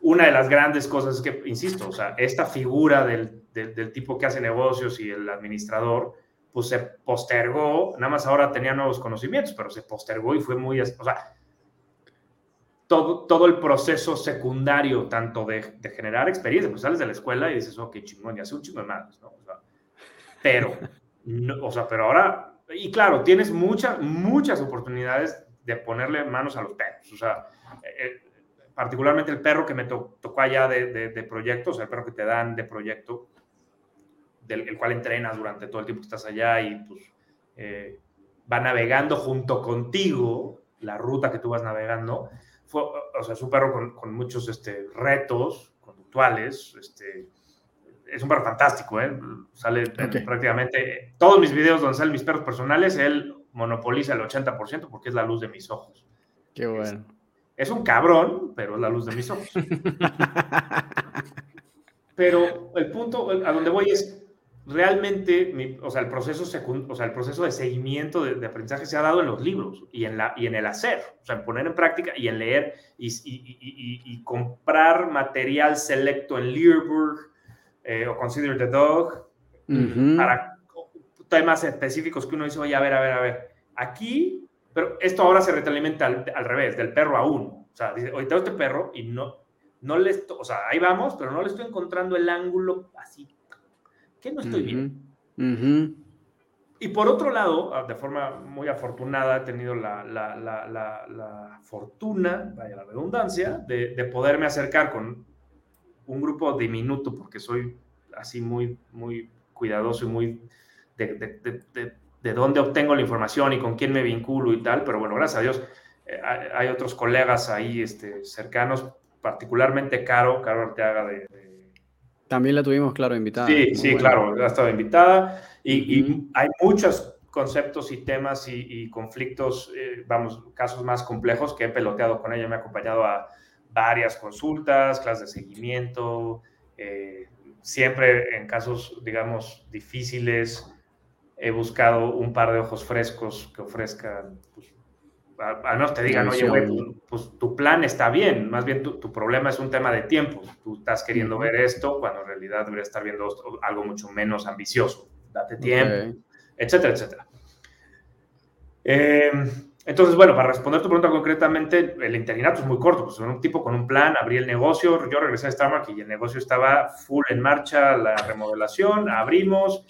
Una de las grandes cosas es que, insisto, o sea, esta figura del, del, tipo que hace negocios y el administrador, pues se postergó, nada más ahora tenía nuevos conocimientos, pero se postergó y fue muy, o sea, todo, todo el proceso secundario, tanto de, de generar experiencia, pues sales de la escuela y dices, ok, chingón, ya sé un chingo de madres, ¿no? O sea, pero, no, o sea, pero ahora, y claro, tienes muchas, muchas oportunidades de ponerle manos a los perros, o sea, eh, particularmente el perro que me to tocó allá de, de, de proyectos, el perro que te dan de proyecto, del el cual entrenas durante todo el tiempo que estás allá y pues eh, va navegando junto contigo la ruta que tú vas navegando. Fue, o sea, es un perro con, con muchos este, retos conductuales. Este, es un perro fantástico, ¿eh? Sale okay. prácticamente todos mis videos donde salen mis perros personales, él monopoliza el 80% porque es la luz de mis ojos. Qué bueno. Es un cabrón, pero es la luz de mis ojos. pero el punto a donde voy es, realmente, mi, o, sea, el proceso secund, o sea, el proceso de seguimiento de, de, aprendizaje se ha dado en los libros y en, la, y en el hacer, o sea, en poner en práctica y en leer y, y, y, y comprar material selecto en Learburg eh, o Consider the Dog uh -huh. para temas específicos que uno dice, oye, a ver, a ver, a ver, aquí pero esto ahora se retroalimenta al, al, revés, del perro a uno. O sea, dice, oye, tengo este perro y no, no le estoy, o sea, ahí vamos, pero no le estoy encontrando el ángulo así. ¿Qué no estoy uh -huh. bien? Uh -huh. Y por otro lado, ah, de forma muy afortunada, he tenido la, la, la, la fortuna, vaya la redundancia, de, de, poderme acercar con un grupo diminuto, porque soy así muy, muy cuidadoso y muy de, de de dónde obtengo la información y con quién me vinculo y tal, pero bueno, gracias a Dios eh, hay otros colegas ahí este, cercanos, particularmente Caro, Caro Arteaga de, de... También la tuvimos, claro, invitada. Sí, sí, claro, ha estado invitada y, -huh. y, hay muchos conceptos y temas y, y conflictos, eh, vamos, casos más complejos que he peloteado con ella, me ha acompañado a varias consultas, clases de seguimiento, eh, siempre en casos, digamos, difíciles, he buscado un par de ojos frescos que ofrezcan, pues, al menos te digan, oye, güey, pues, pues, tu plan está bien, más bien tu, tu, problema es un tema de tiempo, tú estás queriendo ver esto cuando en realidad deberías estar viendo algo mucho menos ambicioso, date tiempo, okay. etcétera, etcétera. Eh, entonces, bueno, para responder tu pregunta concretamente, el interinato es muy corto, pues un tipo con un plan, abrí el negocio, yo regresé a Starbucks y el negocio estaba full en marcha, la remodelación, abrimos,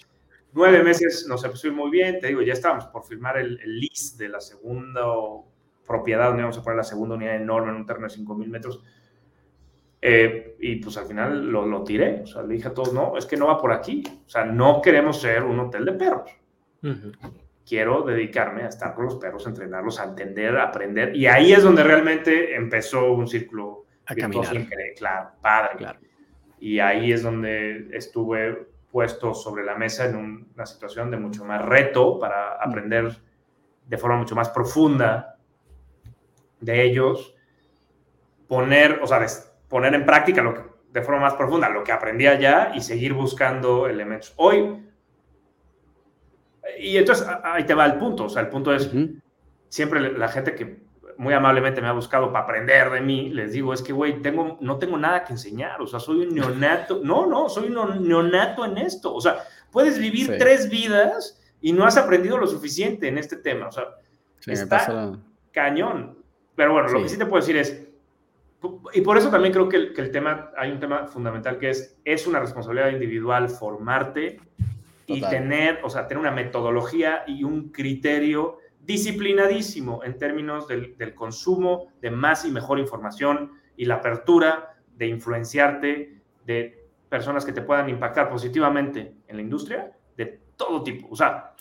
nueve meses nos empezó a ir muy bien, te digo, ya estábamos por firmar el, el lease de la segunda propiedad donde vamos a poner la segunda unidad enorme en un terreno de 5.000 metros. Eh, y pues al final lo, lo, tiré, o sea, le dije a todos, no, es que no va por aquí, o sea, no queremos ser un hotel de perros. Uh -huh quiero dedicarme a estar con los perros, a entrenarlos, a entender, a aprender. Y ahí es donde realmente empezó un círculo a caminar. Claro, padre. Claro. Y ahí es donde estuve puesto sobre la mesa en un, una situación de mucho más reto para aprender de forma mucho más profunda de ellos, poner, o sea, poner en práctica lo que, de forma más profunda lo que aprendí allá y seguir buscando elementos. Hoy, y entonces ahí te va el punto, o sea, el punto es, uh -huh. siempre la gente que muy amablemente me ha buscado para aprender de mí, les digo, es que, güey, tengo, no tengo nada que enseñar, o sea, soy un neonato, no, no, soy un neonato en esto, o sea, puedes vivir sí. tres vidas y no has aprendido lo suficiente en este tema, o sea, sí, está cañón. Pero bueno, sí. lo que sí te puedo decir es, y por eso también creo que el, que el, tema, hay un tema fundamental que es, es una responsabilidad individual formarte y tener, o sea, tener una metodología y un criterio disciplinadísimo en términos del, del, consumo de más y mejor información y la apertura de influenciarte de personas que te puedan impactar positivamente en la industria de todo tipo. O sea,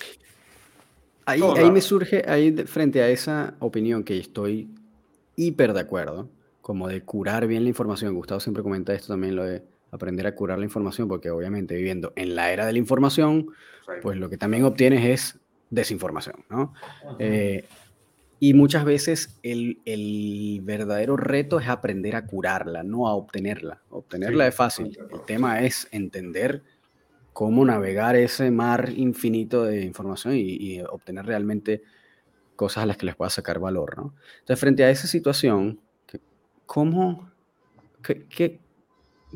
ahí, ahí me surge, ahí frente a esa opinión que estoy hiper de acuerdo, como de curar bien la información. Gustavo siempre comenta esto también, lo de aprender a curar la información, porque obviamente viviendo en la era de la información, pues lo que también obtienes es desinformación, ¿no? Eh, y muchas veces el, el, verdadero reto es aprender a curarla, no a obtenerla. Obtenerla sí, es fácil. El tema es entender cómo navegar ese mar infinito de información y, y, obtener realmente cosas a las que les pueda sacar valor, ¿no? Entonces, frente a esa situación, ¿cómo, qué, qué,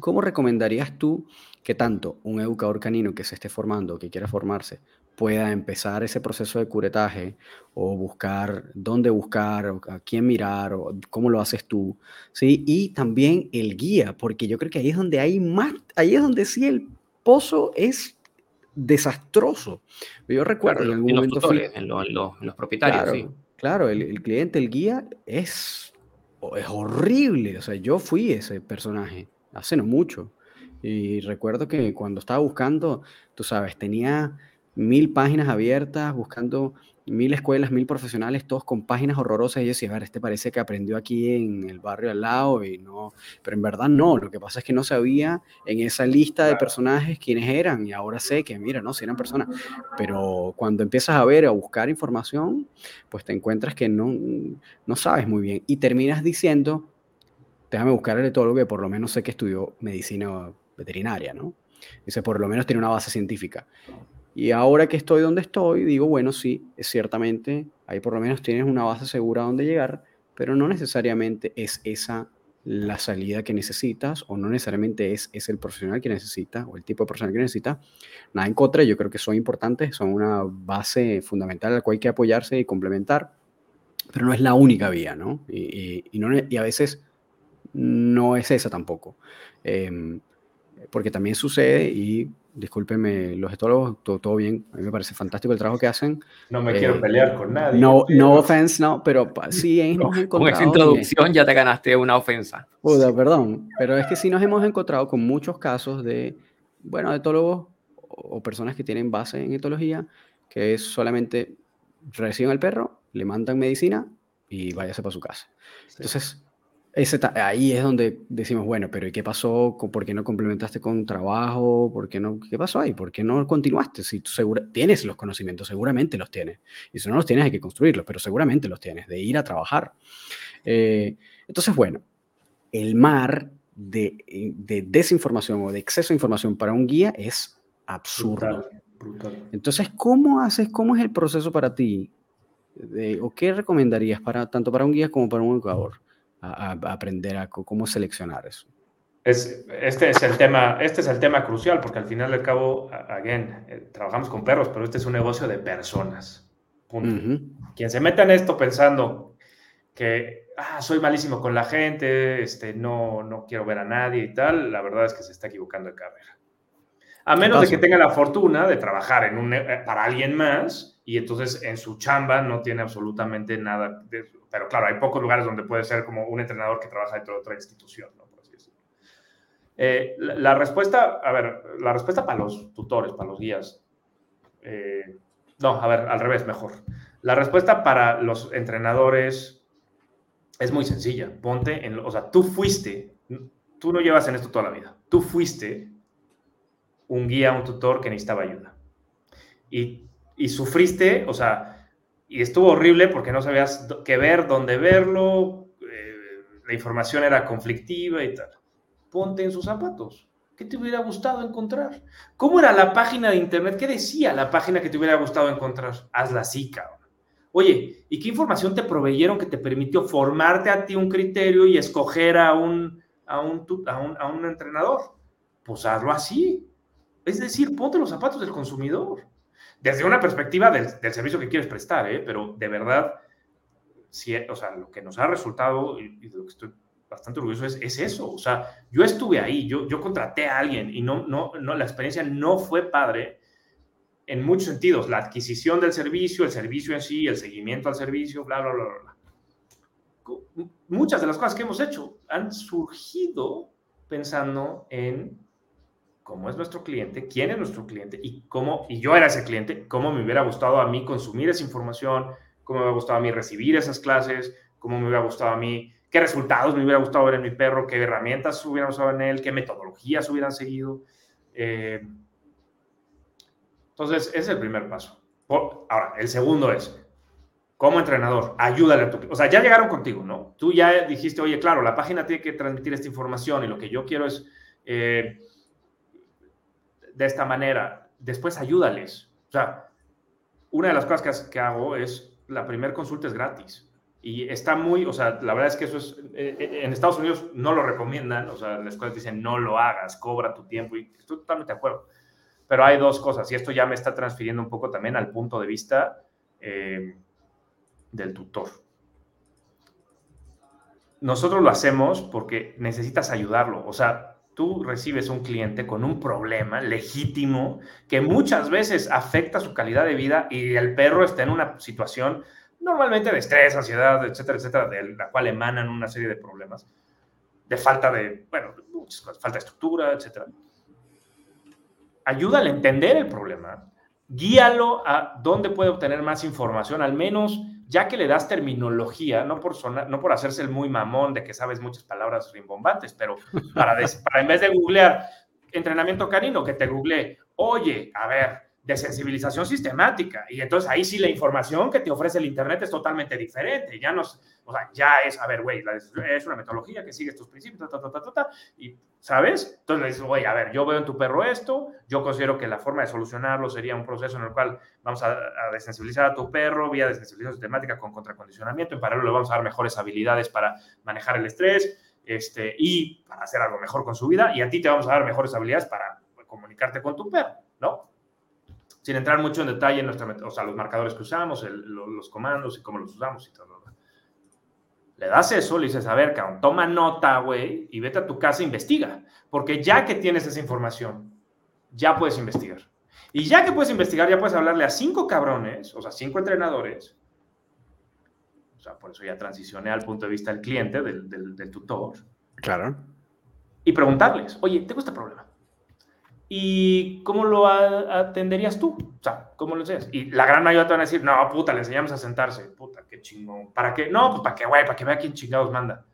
¿cómo recomendarías tú que tanto un educador canino que se esté formando, que quiera formarse, pueda empezar ese proceso de curetaje o buscar dónde buscar, o a quién mirar, o cómo lo haces tú, ¿sí? Y también el guía, porque yo creo que ahí es donde hay más, ahí es donde sí el pozo es desastroso. Yo recuerdo claro, en algún en momento... Los tutores, fui, en, lo, en, lo, en, los propietarios, claro, sí. Claro, el, el, cliente, el guía es, es horrible. O sea, yo fui ese personaje hace no mucho. Y recuerdo que cuando estaba buscando, tú sabes, tenía mil páginas abiertas, buscando mil escuelas, mil profesionales, todos con páginas horrorosas. Y yo decía, a ver, este parece que aprendió aquí en el barrio al lado, y no, pero en verdad no. Lo que pasa es que no sabía en esa lista de personajes quiénes eran, y ahora sé que, mira, no, si eran personas. Pero cuando empiezas a ver, a buscar información, pues te encuentras que no, no sabes muy bien, y terminas diciendo, déjame buscar el etólogo que por lo menos sé que estudió medicina veterinaria, ¿no? Dice, por lo menos tiene una base científica. Y ahora que estoy donde estoy, digo, bueno, sí, ciertamente, ahí por lo menos tienes una base segura donde llegar, pero no necesariamente es esa la salida que necesitas o no necesariamente es, es el profesional que necesitas o el tipo de profesional que necesitas. Nada en contra, yo creo que son importantes, son una base fundamental a la cual hay que apoyarse y complementar, pero no es la única vía, ¿no? Y, a veces no es esa tampoco. Eh, porque también sucede, y discúlpeme los etólogos, todo, todo, bien, a mí me parece fantástico el trabajo que hacen. No me eh, quiero pelear con nadie. No, no offense, no, pero sí hemos encontrado... Con esa introducción ya te ganaste una ofensa. Puda, perdón, pero es que sí nos hemos encontrado con muchos casos de, bueno, etólogos o, o personas que tienen base en etología, que es solamente reciben al perro, le mandan medicina y váyase para su casa. Sí. Entonces, ese, ahí es donde decimos, bueno, pero ¿y qué pasó? ¿Por qué no complementaste con trabajo? ¿Por qué, no, ¿Qué pasó ahí? ¿Por qué no continuaste? Si tú segura, tienes los conocimientos, seguramente los tienes. Y si no los tienes, hay que construirlos, pero seguramente los tienes, de ir a trabajar. Eh, entonces, bueno, el mar de, de, desinformación o de exceso de información para un guía es absurdo. Brutal, brutal. Entonces, ¿cómo haces? ¿Cómo es el proceso para ti? De, ¿O qué recomendarías para, tanto para un guía como para un educador? A, a aprender a cómo seleccionar eso. Es, este, es el tema, este es el tema crucial, porque al final del cabo, again, eh, trabajamos con perros, pero este es un negocio de personas. Quien se meta en esto pensando que ah, soy malísimo con la gente, este, no, no quiero ver a nadie y tal, la verdad es que se está equivocando de carrera. A menos de que tenga la fortuna de trabajar en un, eh, para alguien más y entonces en su chamba no tiene absolutamente nada. Pero claro, hay pocos lugares donde puede ser como un entrenador que trabaja dentro de otra institución, ¿no? Eh, la, respuesta, a ver, la respuesta para los tutores, para los guías. Eh, no, a ver, al revés, mejor. La respuesta para los entrenadores es muy sencilla. Ponte en, o sea, tú fuiste, tú no llevas en esto toda la vida. Tú fuiste un guía, un tutor que necesitaba ayuda. Y, y sufriste, o sea, y estuvo horrible porque no sabías qué ver, dónde verlo, eh, la información era conflictiva y tal ponte en sus zapatos. ¿Qué te hubiera gustado encontrar? ¿Cómo era la página de internet? ¿Qué decía la página que te hubiera gustado encontrar? Hazla así, cabrón. Oye, ¿y qué información te proveyeron que te permitió formarte a ti un criterio y escoger a un, a un, a un, entrenador? Pues hazlo así. Es decir, ponte los zapatos del consumidor. Desde una perspectiva del, servicio que quieres prestar, ¿eh? pero de verdad, si, o sea, lo que nos ha resultado y, lo que estoy bastante orgulloso es, es, eso. O sea, yo estuve ahí, yo, yo contraté a alguien y no, no, no, la experiencia no fue padre en muchos sentidos. La adquisición del servicio, el servicio en sí, el seguimiento al servicio, bla, bla, bla, bla. Muchas de las cosas que hemos hecho han surgido pensando en cómo es nuestro cliente, quién es nuestro cliente y cómo, y yo era ese cliente, cómo me hubiera gustado a mí consumir esa información, cómo me hubiera gustado a mí recibir esas clases, cómo me hubiera gustado a mí qué resultados me hubiera gustado ver en mi perro, qué herramientas hubieran usado en él, qué metodologías hubieran seguido. Eh, entonces, ese es el primer paso. Ahora, el segundo es, como entrenador, ayúdale a tu... O sea, ya llegaron contigo, ¿no? Tú ya dijiste, oye, claro, la página tiene que transmitir esta información y lo que yo quiero es eh, de esta manera. Después ayúdales. O sea, una de las cosas que, hago es, la primera consulta es gratis. Y está muy, o sea, la verdad es que eso es, eh, eh, en Estados Unidos no lo recomiendan, o sea, las escuelas dicen no lo hagas, cobra tu tiempo, y estoy totalmente de acuerdo. Pero hay dos cosas, y esto ya me está transfiriendo un poco también al punto de vista eh, del tutor. Nosotros lo hacemos porque necesitas ayudarlo, o sea, tú recibes un cliente con un problema legítimo que muchas veces afecta su calidad de vida y el perro está en una situación normalmente de estrés, ansiedad, etcétera, etcétera, de la cual emanan una serie de problemas, de falta de, bueno, falta de estructura, etcétera. Ayúdale a entender el problema, guíalo a dónde puede obtener más información, al menos ya que le das terminología, no por, no por hacerse el muy mamón de que sabes muchas palabras rimbombantes, pero para, para en vez de googlear entrenamiento canino, que te googlee, oye, a ver, de sensibilización sistemática. Y entonces ahí sí la información que te ofrece el Internet es totalmente diferente. Ya, nos, o sea, ya es, a ver, güey, es una metodología que sigue estos principios, ta, ta, ta, ta, y, ¿sabes? Entonces le dices, güey, a ver, yo veo en tu perro esto, yo considero que la forma de solucionarlo sería un proceso en el cual vamos a, desensibilizar a tu perro vía desensibilización sistemática con contracondicionamiento. En paralelo le vamos a dar mejores habilidades para manejar el estrés este, y para hacer algo mejor con su vida. Y a ti te vamos a dar mejores habilidades para comunicarte con tu perro, ¿no? sin entrar mucho en detalle en nuestra, o sea, los marcadores que usamos, los comandos y cómo los usamos y todo. Le das eso, le dices, a ver, cabrón, toma nota, güey, y vete a tu casa e investiga. Porque ya que tienes esa información, ya puedes investigar. Y ya que puedes investigar, ya puedes hablarle a cinco cabrones, o sea, cinco entrenadores. O sea, por eso ya transicioné al punto de vista del cliente, del, del, del tutor. Claro. Y preguntarles, oye, tengo este problema. ¿Y cómo lo atenderías tú? O sea, ¿cómo lo haces? Y la gran mayoría te van a decir, no, puta, le enseñamos a sentarse. Puta, qué chingón. ¿Para qué? No, pues para que, güey, para que vea quién chingados manda.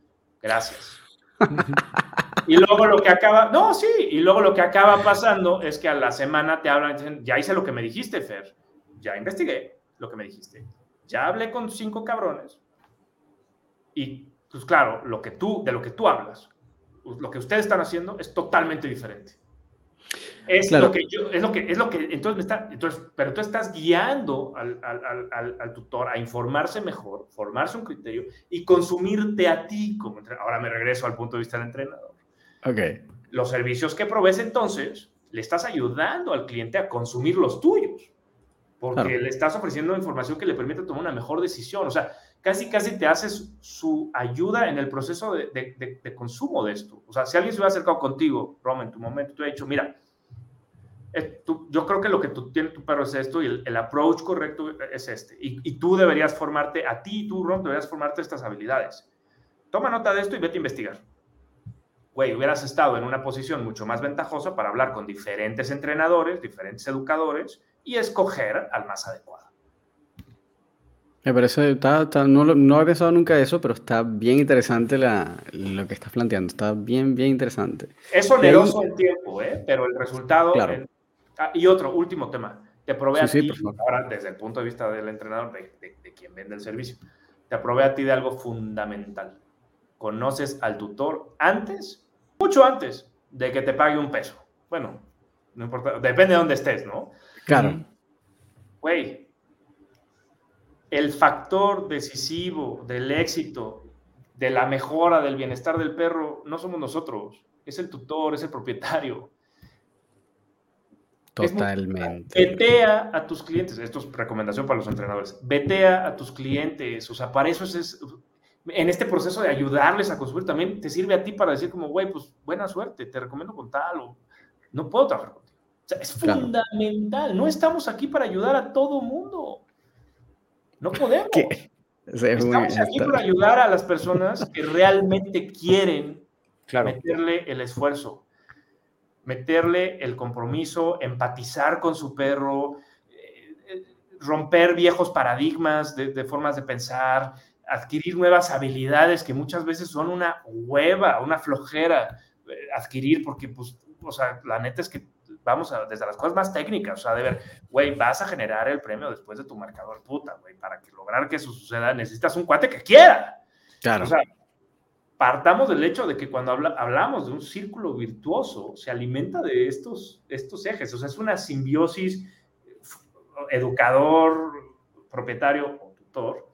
Gracias. y luego lo que acaba, no, sí, y luego lo que acaba pasando es que a la semana te hablan y dicen, ya hice lo que me dijiste, Fer. Ya investigué lo que me dijiste. Ya hablé con cinco cabrones. Y, pues claro, lo que tú, de lo que tú hablas, lo que ustedes están haciendo es totalmente diferente. Es lo que yo, es lo que, es lo que, entonces me está, entonces, pero tú estás guiando al, al, al, tutor a informarse mejor, formarse un criterio y consumirte a ti como entrenador. Ahora me regreso al punto de vista del entrenador. Ok. Los servicios que provees entonces, le estás ayudando al cliente a consumir los tuyos. porque le estás ofreciendo información que le permite tomar una mejor decisión. O sea, casi, casi te haces su ayuda en el proceso de, consumo de esto. O sea, si alguien se hubiera acercado contigo, Roma, en tu momento, te hubiera dicho, mira, eh, yo creo que lo que tú tienes tu perro es esto y el, approach correcto es este. Y, y, tú deberías formarte, a ti, tú, Rom, deberías formarte estas habilidades. Toma nota de esto y vete a investigar. Güey, hubieras estado en una posición mucho más ventajosa para hablar con diferentes entrenadores, diferentes educadores y escoger al más adecuado. Me parece, está, no, no he pensado nunca eso, pero está bien interesante lo que estás planteando. Está bien, bien interesante. Es oneroso el tiempo, ¿eh? pero el resultado. Claro. Ah, y otro, último tema. Te probé a ti, ahora desde el punto de vista del entrenador, de, de, quien vende el servicio, te probé a ti de algo fundamental. Conoces al tutor antes, mucho antes de que te pague un peso. Bueno, no importa, depende de dónde estés, ¿no? Claro. Güey, el factor decisivo del éxito, de la mejora, del bienestar del perro, no somos nosotros, es el tutor, es el propietario. Totalmente. vetea a tus clientes, esto es recomendación para los entrenadores, vetea a tus clientes, o sea, para eso es, en este proceso de ayudarles a construir, también te sirve a ti para decir como, güey, pues buena suerte, te recomiendo con tal, o no puedo trabajar contigo. O sea, es fundamental, no estamos aquí para ayudar a todo mundo. No podemos. Estamos aquí para ayudar a las personas que realmente quieren meterle el esfuerzo, meterle el compromiso, empatizar con su perro, eh, eh, romper viejos paradigmas de, formas de pensar, adquirir nuevas habilidades que muchas veces son una hueva, una flojera eh, adquirir, porque, pues, o sea, la neta es que vamos a, desde las cosas más técnicas, o sea, de ver, güey, vas a generar el premio después de tu marcador, puta, güey, para que lograr que eso suceda, necesitas un cuate que quiera. Claro. O sea, partamos del hecho de que cuando hablamos de un círculo virtuoso, se alimenta de estos, estos ejes, o sea, es una simbiosis educador, propietario o tutor,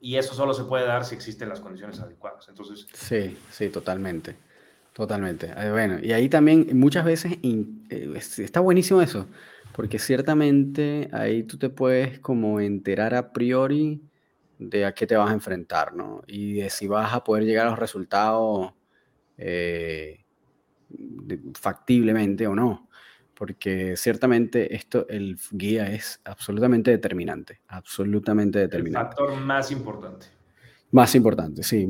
y eso solo se puede dar si existen las condiciones adecuadas. Entonces, sí, sí, totalmente. Totalmente. Eh, bueno, y ahí también muchas veces eh, está buenísimo eso, porque ciertamente ahí tú te puedes como enterar a priori de a qué te vas a enfrentar, ¿no? Y de si vas a poder llegar a los resultados eh, factiblemente o no. Porque ciertamente esto, el guía es absolutamente determinante, absolutamente determinante. El factor más importante. Más importante, sí.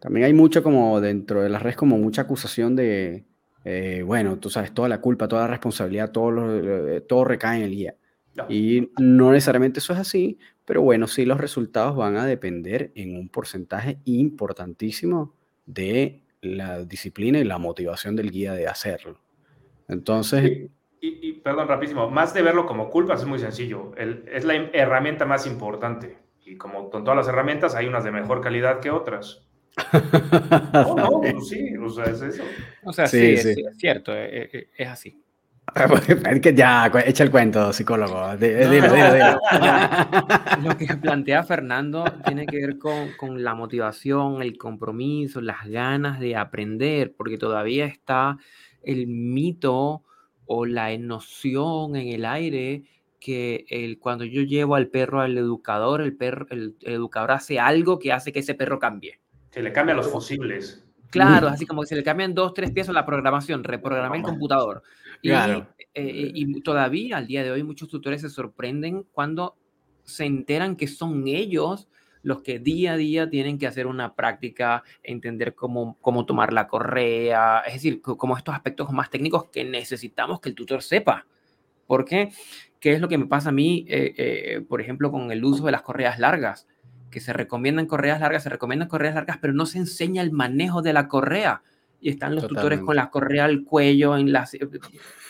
También hay mucho como dentro de las redes, como mucha acusación de, eh, bueno, tú sabes, toda la culpa, toda la responsabilidad, todo, eh, todo recae en el guía. Y no necesariamente eso es así, pero bueno, sí los resultados van a depender en un porcentaje importantísimo de la disciplina y la motivación del guía de hacerlo. Entonces... Y, perdón, rapidísimo, más de verlo como culpa es muy sencillo. es la herramienta más importante. Y como con todas las herramientas, hay unas de mejor calidad que otras. No, no, pues sí, o sea, es eso. O sea, sí, Es, cierto, eh, eh, es, así. Es que ya, echa el cuento, psicólogo. Dilo, dilo, dilo. Lo que plantea Fernando tiene que ver con, con, la motivación, el compromiso, las ganas de aprender, porque todavía está el mito o la noción en el aire que el, cuando yo llevo al perro al educador, el, perro, el educador hace algo que hace que ese perro cambie. Se le cambian los fusibles. Claro, así como que se le cambian dos, tres piezas la programación, reprogramé el computador. Y, eh, y todavía al día de hoy muchos tutores se sorprenden cuando se enteran que son ellos los que día a día tienen que hacer una práctica, entender cómo, cómo tomar la correa, es decir, como estos aspectos más técnicos que necesitamos que el tutor sepa. ¿Por qué? ¿Qué es lo que me pasa a mí, eh, eh, por ejemplo, con el uso de las correas largas? Que se recomiendan correas largas, se recomiendan correas largas, pero no se enseña el manejo de la correa. Y están los tutores con la correa al cuello, en las,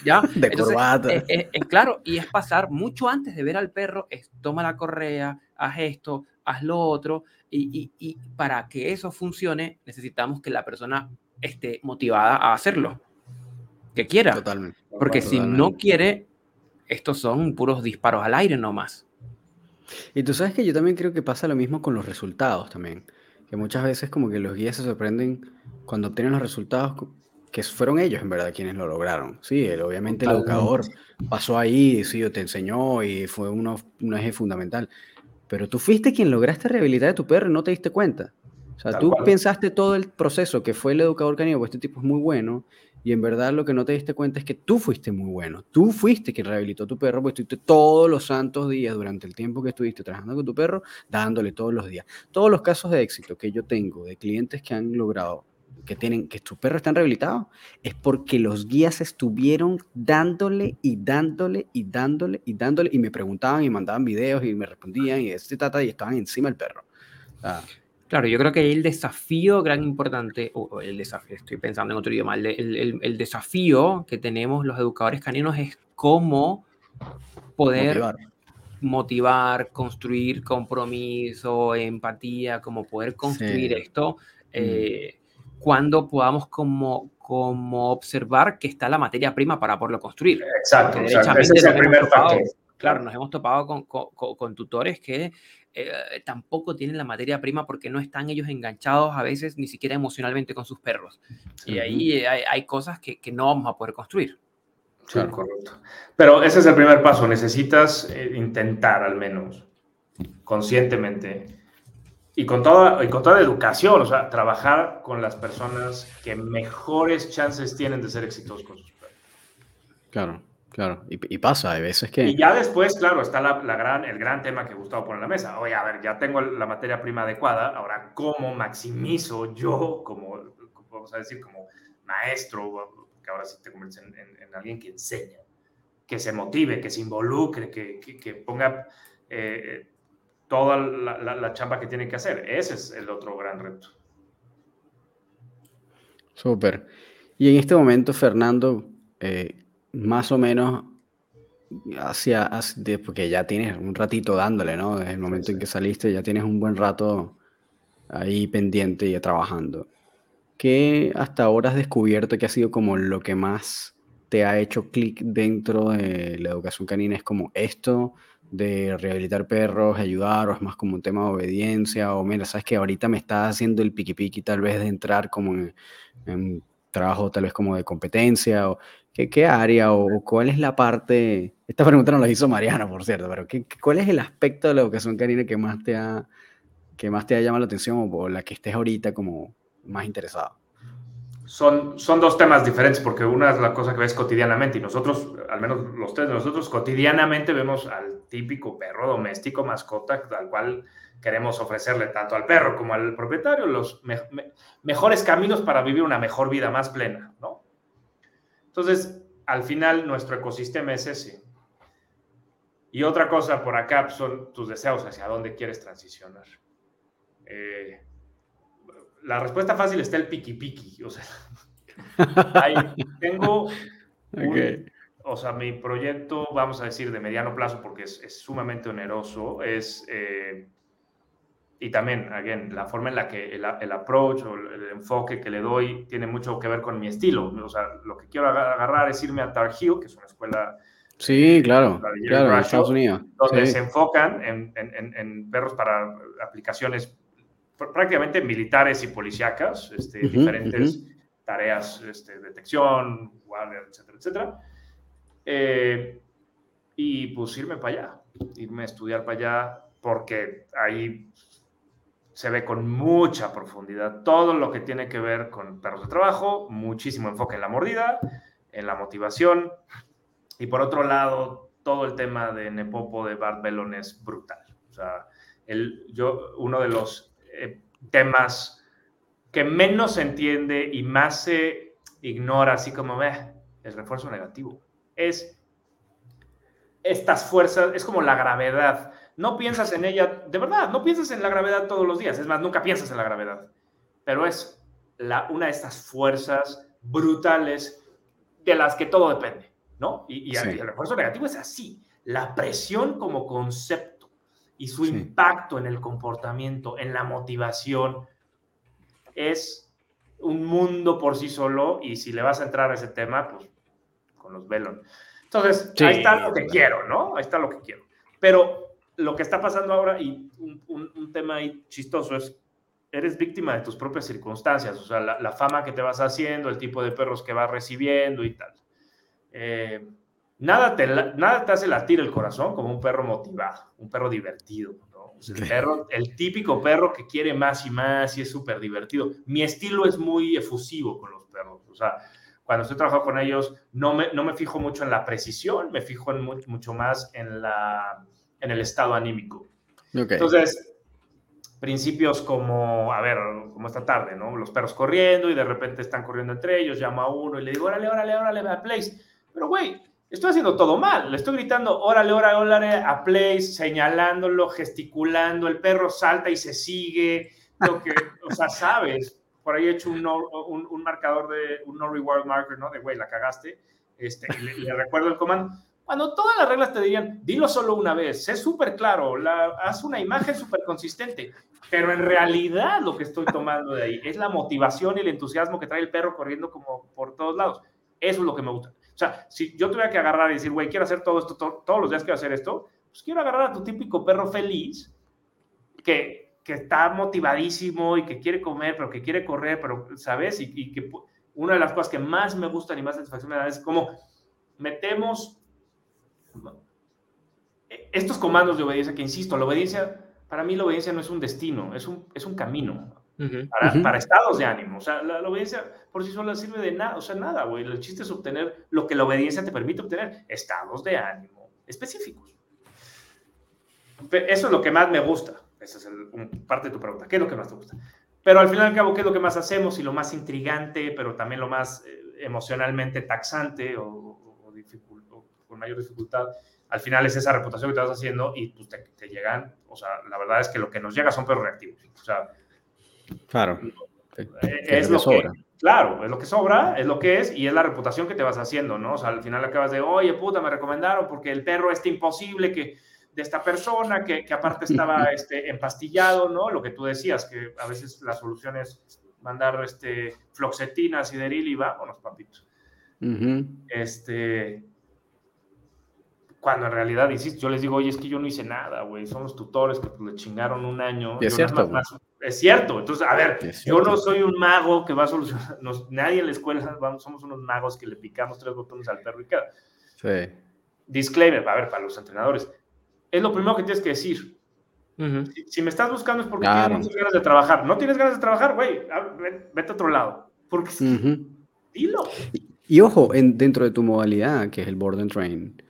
¿ya? De corbata. Eh, eh, eh, claro, y es pasar mucho antes de ver al perro, es toma la correa, haz esto, haz lo otro, y, y, y para que eso funcione, necesitamos que la persona esté motivada a hacerlo, que quiera. Totalmente. Porque si no quiere, estos son puros disparos al aire nomás. Y tú sabes que yo también creo que pasa lo mismo con los resultados también. Que muchas veces como que los guías se sorprenden cuando obtienen los resultados que fueron ellos en verdad quienes lo lograron. Sí, obviamente el educador pasó ahí, sí, te enseñó y fue uno, un eje fundamental. Pero tú fuiste quien lograste rehabilitar a tu perro y no te diste cuenta. O sea, tú pensaste todo el proceso que fue el educador canino, pues este tipo es muy bueno, y en verdad lo que no te diste cuenta es que tú fuiste muy bueno. Tú fuiste quien rehabilitó a tu perro, porque estuviste todos los santos días durante el tiempo que estuviste trabajando con tu perro, dándole todos los días. Todos los casos de éxito que yo tengo de clientes que han logrado que tienen que tus perros están rehabilitados es porque los guías estuvieron dándole y dándole y dándole y dándole y me preguntaban y mandaban videos y me respondían y este tata y estaban encima del perro. Claro, yo creo que el desafío gran importante, o el desafío, estoy pensando en otro idioma, el, el, el desafío que tenemos los educadores caninos es cómo poder motivar, motivar construir compromiso, empatía, cómo poder construir esto. Eh, cuando podamos como, como observar que está la materia prima para poderlo construir. Exacto, ese es el primer factor. Claro, nos hemos topado con, con, tutores que eh, tampoco tienen la materia prima porque no están ellos enganchados a veces ni siquiera emocionalmente con sus perros. Y ahí hay, hay cosas que, que, no vamos a poder construir. Sí, correcto. Pero ese es el primer paso. Necesitas eh, intentar al menos conscientemente y con, toda, y con toda educación, o sea, trabajar con las personas que mejores chances tienen de ser exitosos con sus perros. Claro, claro. Y, pasa, hay veces que... Y ya después, claro, está la, gran, el gran tema que Gustavo pone en la mesa. Oye, a ver, ya tengo la materia prima adecuada, ahora, ¿cómo maximizo yo, como, vamos a decir, como maestro, que ahora sí te conviertes en, alguien que enseña, que se motive, que se involucre, que, que, ponga... Eh, toda la, chamba que tiene que hacer. Ese es el otro gran reto. Súper. Y en este momento, Fernando, eh, más o menos hacia, porque ya tienes un ratito dándole, ¿no? Desde el momento en que saliste, ya tienes un buen rato ahí pendiente y trabajando. ¿Qué hasta ahora has descubierto que ha sido como lo que más te ha hecho clic dentro de la educación canina? Es como esto, de rehabilitar perros, ayudar, o es más como un tema de obediencia, o mira, sabes que ahorita me está haciendo el piqui piqui tal vez de entrar como en, en trabajo tal vez como de competencia, o qué, qué área, o, cuál es la parte, esta pregunta no la hizo Mariana, por cierto, pero ¿qué, cuál es el aspecto de la educación canina que más te ha, que más te ha llamado la atención o la que estés ahorita como más interesado? son, son dos temas diferentes porque una es la cosa que ves cotidianamente y nosotros, al menos los tres de nosotros, cotidianamente vemos al típico perro doméstico, mascota, al cual queremos ofrecerle tanto al perro como al propietario los mejores caminos para vivir una mejor vida más plena, ¿no? Entonces, al final, nuestro ecosistema es ese. Y otra cosa por acá son tus deseos hacia dónde quieres transicionar. Eh, la respuesta fácil está el piqui piqui. O sea, tengo o sea, mi proyecto, vamos a decir, de mediano plazo, porque es, sumamente oneroso, es, eh, y también, again, la forma en la que el, approach o el, enfoque que le doy tiene mucho que ver con mi estilo. O sea, lo que quiero agarrar es irme a Tar Heel, que es una escuela Sí, claro, claro, en Estados Unidos. Donde se enfocan en, en, en, perros para aplicaciones prácticamente militares y policíacas, este, diferentes tareas, este, detección, guardia, etcétera, etcétera. Eh, y pues irme para allá, irme a estudiar para allá, porque ahí se ve con mucha profundidad todo lo que tiene que ver con perros de trabajo, muchísimo enfoque en la mordida, en la motivación, y por otro lado, todo el tema de Nepopo de Bart Bellon es brutal. O sea, el, yo, uno de los eh, temas que menos se entiende y más se ignora, así como ve, el refuerzo negativo. Es estas fuerzas, es como la gravedad. No piensas en ella, de verdad, no piensas en la gravedad todos los días, es más, nunca piensas en la gravedad, pero es la, una de estas fuerzas brutales de las que todo depende, ¿no? Y, el refuerzo negativo es así, la presión como concepto y su impacto en el comportamiento, en la motivación, es un mundo por sí solo y si le vas a entrar a ese tema, pues con los velon. Entonces, ahí está lo que quiero, ¿no? Ahí está lo que quiero. Pero lo que está pasando ahora, y un, tema ahí chistoso es, eres víctima de tus propias circunstancias, o sea, la, fama que te vas haciendo, el tipo de perros que vas recibiendo y tal. Eh, nada, te, nada te hace latir el corazón como un perro motivado, un perro divertido. el, perro, el típico perro que quiere más y más y es súper divertido. Mi estilo es muy efusivo con los perros, o sea, cuando estoy trabajando con ellos, no me, no me fijo mucho en la precisión, me fijo en mucho más en, la, en el estado anímico. Entonces, principios como, a ver, como esta tarde, ¿no? Los perros corriendo y de repente están corriendo entre ellos, llamo a uno y le digo, órale, órale, órale, a place. Pero, güey, estoy haciendo todo mal. Le estoy gritando, órale, órale, órale, a place, señalándolo, gesticulando, el perro salta y se sigue. Lo que, o sea, sabes, por ahí he hecho un, un, marcador de un no reward marker, ¿no? De, güey, la cagaste. Este, y le, recuerdo el comando. Cuando todas las reglas te dirían, dilo solo una vez, sé súper claro, la, haz una imagen súper consistente, pero en realidad lo que estoy tomando de ahí es la motivación y el entusiasmo que trae el perro corriendo como por todos lados. Eso es lo que me gusta. O sea, si yo tuviera que agarrar y decir, güey, quiero hacer todo esto, todos los días quiero hacer esto, pues quiero agarrar a tu típico perro feliz que que está motivadísimo y que quiere comer, pero que quiere correr, pero, ¿sabes? Y, que una de las cosas que más me gustan y más satisfacción me da es como metemos estos comandos de obediencia, que insisto, la obediencia, para mí la obediencia no es un destino, es un, es un camino. para, estados de ánimo. O sea, la, obediencia por sí sola sirve de nada, o sea, nada, güey. El chiste es obtener lo que la obediencia te permite obtener, estados de ánimo específicos. Eso es lo que más me gusta. Esa es parte de tu pregunta. ¿Qué es lo que más te gusta? Pero al final y al cabo, ¿qué es lo que más hacemos? Y lo más intrigante, pero también lo más eh, emocionalmente taxante o, mayor dificultad, al final es esa reputación que te vas haciendo y pues, te, llegan, o sea, la verdad es que lo que nos llega son perros reactivos. O sea, claro. Eh, es, lo, que, claro, es lo que sobra, es lo que es y es la reputación que te vas haciendo, ¿no? O sea, al final acabas de, oye, puta, me recomendaron porque el perro este imposible que de esta persona que, que aparte estaba este, empastillado, ¿no? Lo que tú decías, que a veces la solución es mandar este, floxetina, sideril y vámonos, papitos. Este, cuando en realidad, insisto, yo les digo, oye, es que yo no hice nada, güey, son los tutores que pues, le chingaron un año. es cierto. es cierto, entonces, a ver, yo no soy un mago que va a solucionar, nadie en la escuela, vamos, somos unos magos que le picamos tres botones al perro y queda. Sí. Disclaimer, a ver, para los entrenadores, es lo primero que tienes que decir. si, me estás buscando es porque tienes muchas ganas de trabajar. No tienes ganas de trabajar, güey, vete a otro lado. Porque dilo. Y, ojo, en, dentro de tu modalidad, que es el board and train,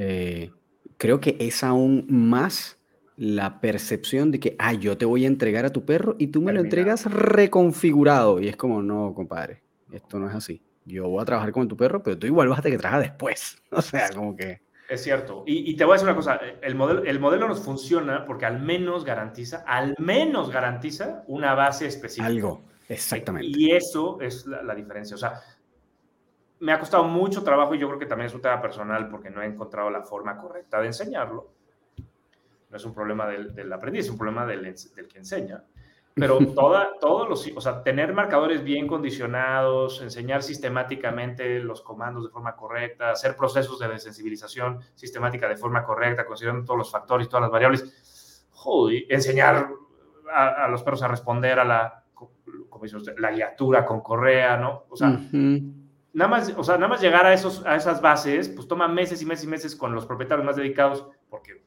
eh, creo que es aún más la percepción de que, ah, yo te voy a entregar a tu perro y tú me lo entregas reconfigurado. Y es como, no, compadre, esto no es así. Yo voy a trabajar con tu perro, pero tú igual vas a tener que trabajar después. O sea, como que... Es cierto. Y, te voy a decir una cosa, el modelo, el modelo nos funciona porque al menos garantiza, al menos garantiza una base específica. Algo, exactamente. Y eso es la, diferencia. O sea, me ha costado mucho trabajo y yo creo que también es un tema personal porque no he encontrado la forma correcta de enseñarlo. No es un problema del, del aprendiz, es un problema del, del que enseña. Pero toda, todos los, o sea, tener marcadores bien condicionados, enseñar sistemáticamente los comandos de forma correcta, hacer procesos de desensibilización sistemática de forma correcta, considerando todos los factores, todas las variables, joder, enseñar a, los perros a responder a la, como dice usted, la guiatura con correa, ¿no? O sea, nada más, o sea, nada más llegar a, esos, a esas bases, pues toma meses y meses y meses con los propietarios más dedicados, porque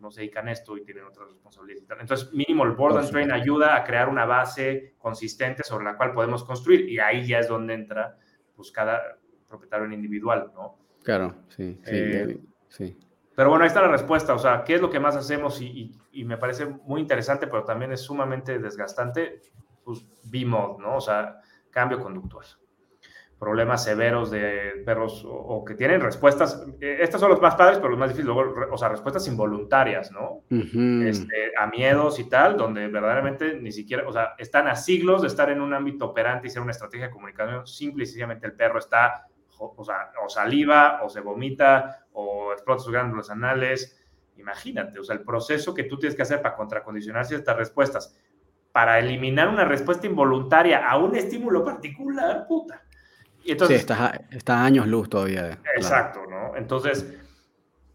no se dedican a esto y tienen otras responsabilidades. Entonces, mínimo el Board and Train ayuda a crear una base consistente sobre la cual podemos construir y ahí ya es donde entra pues cada propietario en individual, ¿no? Claro, sí, sí, eh, sí. Pero bueno, ahí está la respuesta, o sea, ¿qué es lo que más hacemos? Y, y, me parece muy interesante, pero también es sumamente desgastante, pues B-Mod, ¿no? O sea, cambio conductual problemas severos de perros o, que tienen respuestas, eh, estos son los más padres, pero los más difíciles, o sea, respuestas involuntarias, ¿no? Este, a miedos y tal, donde verdaderamente ni siquiera, o sea, están a siglos de estar en un ámbito operante y ser una estrategia de comunicación, simple y sencillamente el perro está, o, sea, o saliva, o se vomita, o explota sus glándulas anales, imagínate, o sea, el proceso que tú tienes que hacer para contracondicionar ciertas respuestas, para eliminar una respuesta involuntaria a un estímulo particular, puta sí, está, está años luz todavía. Exacto, ¿no? Entonces,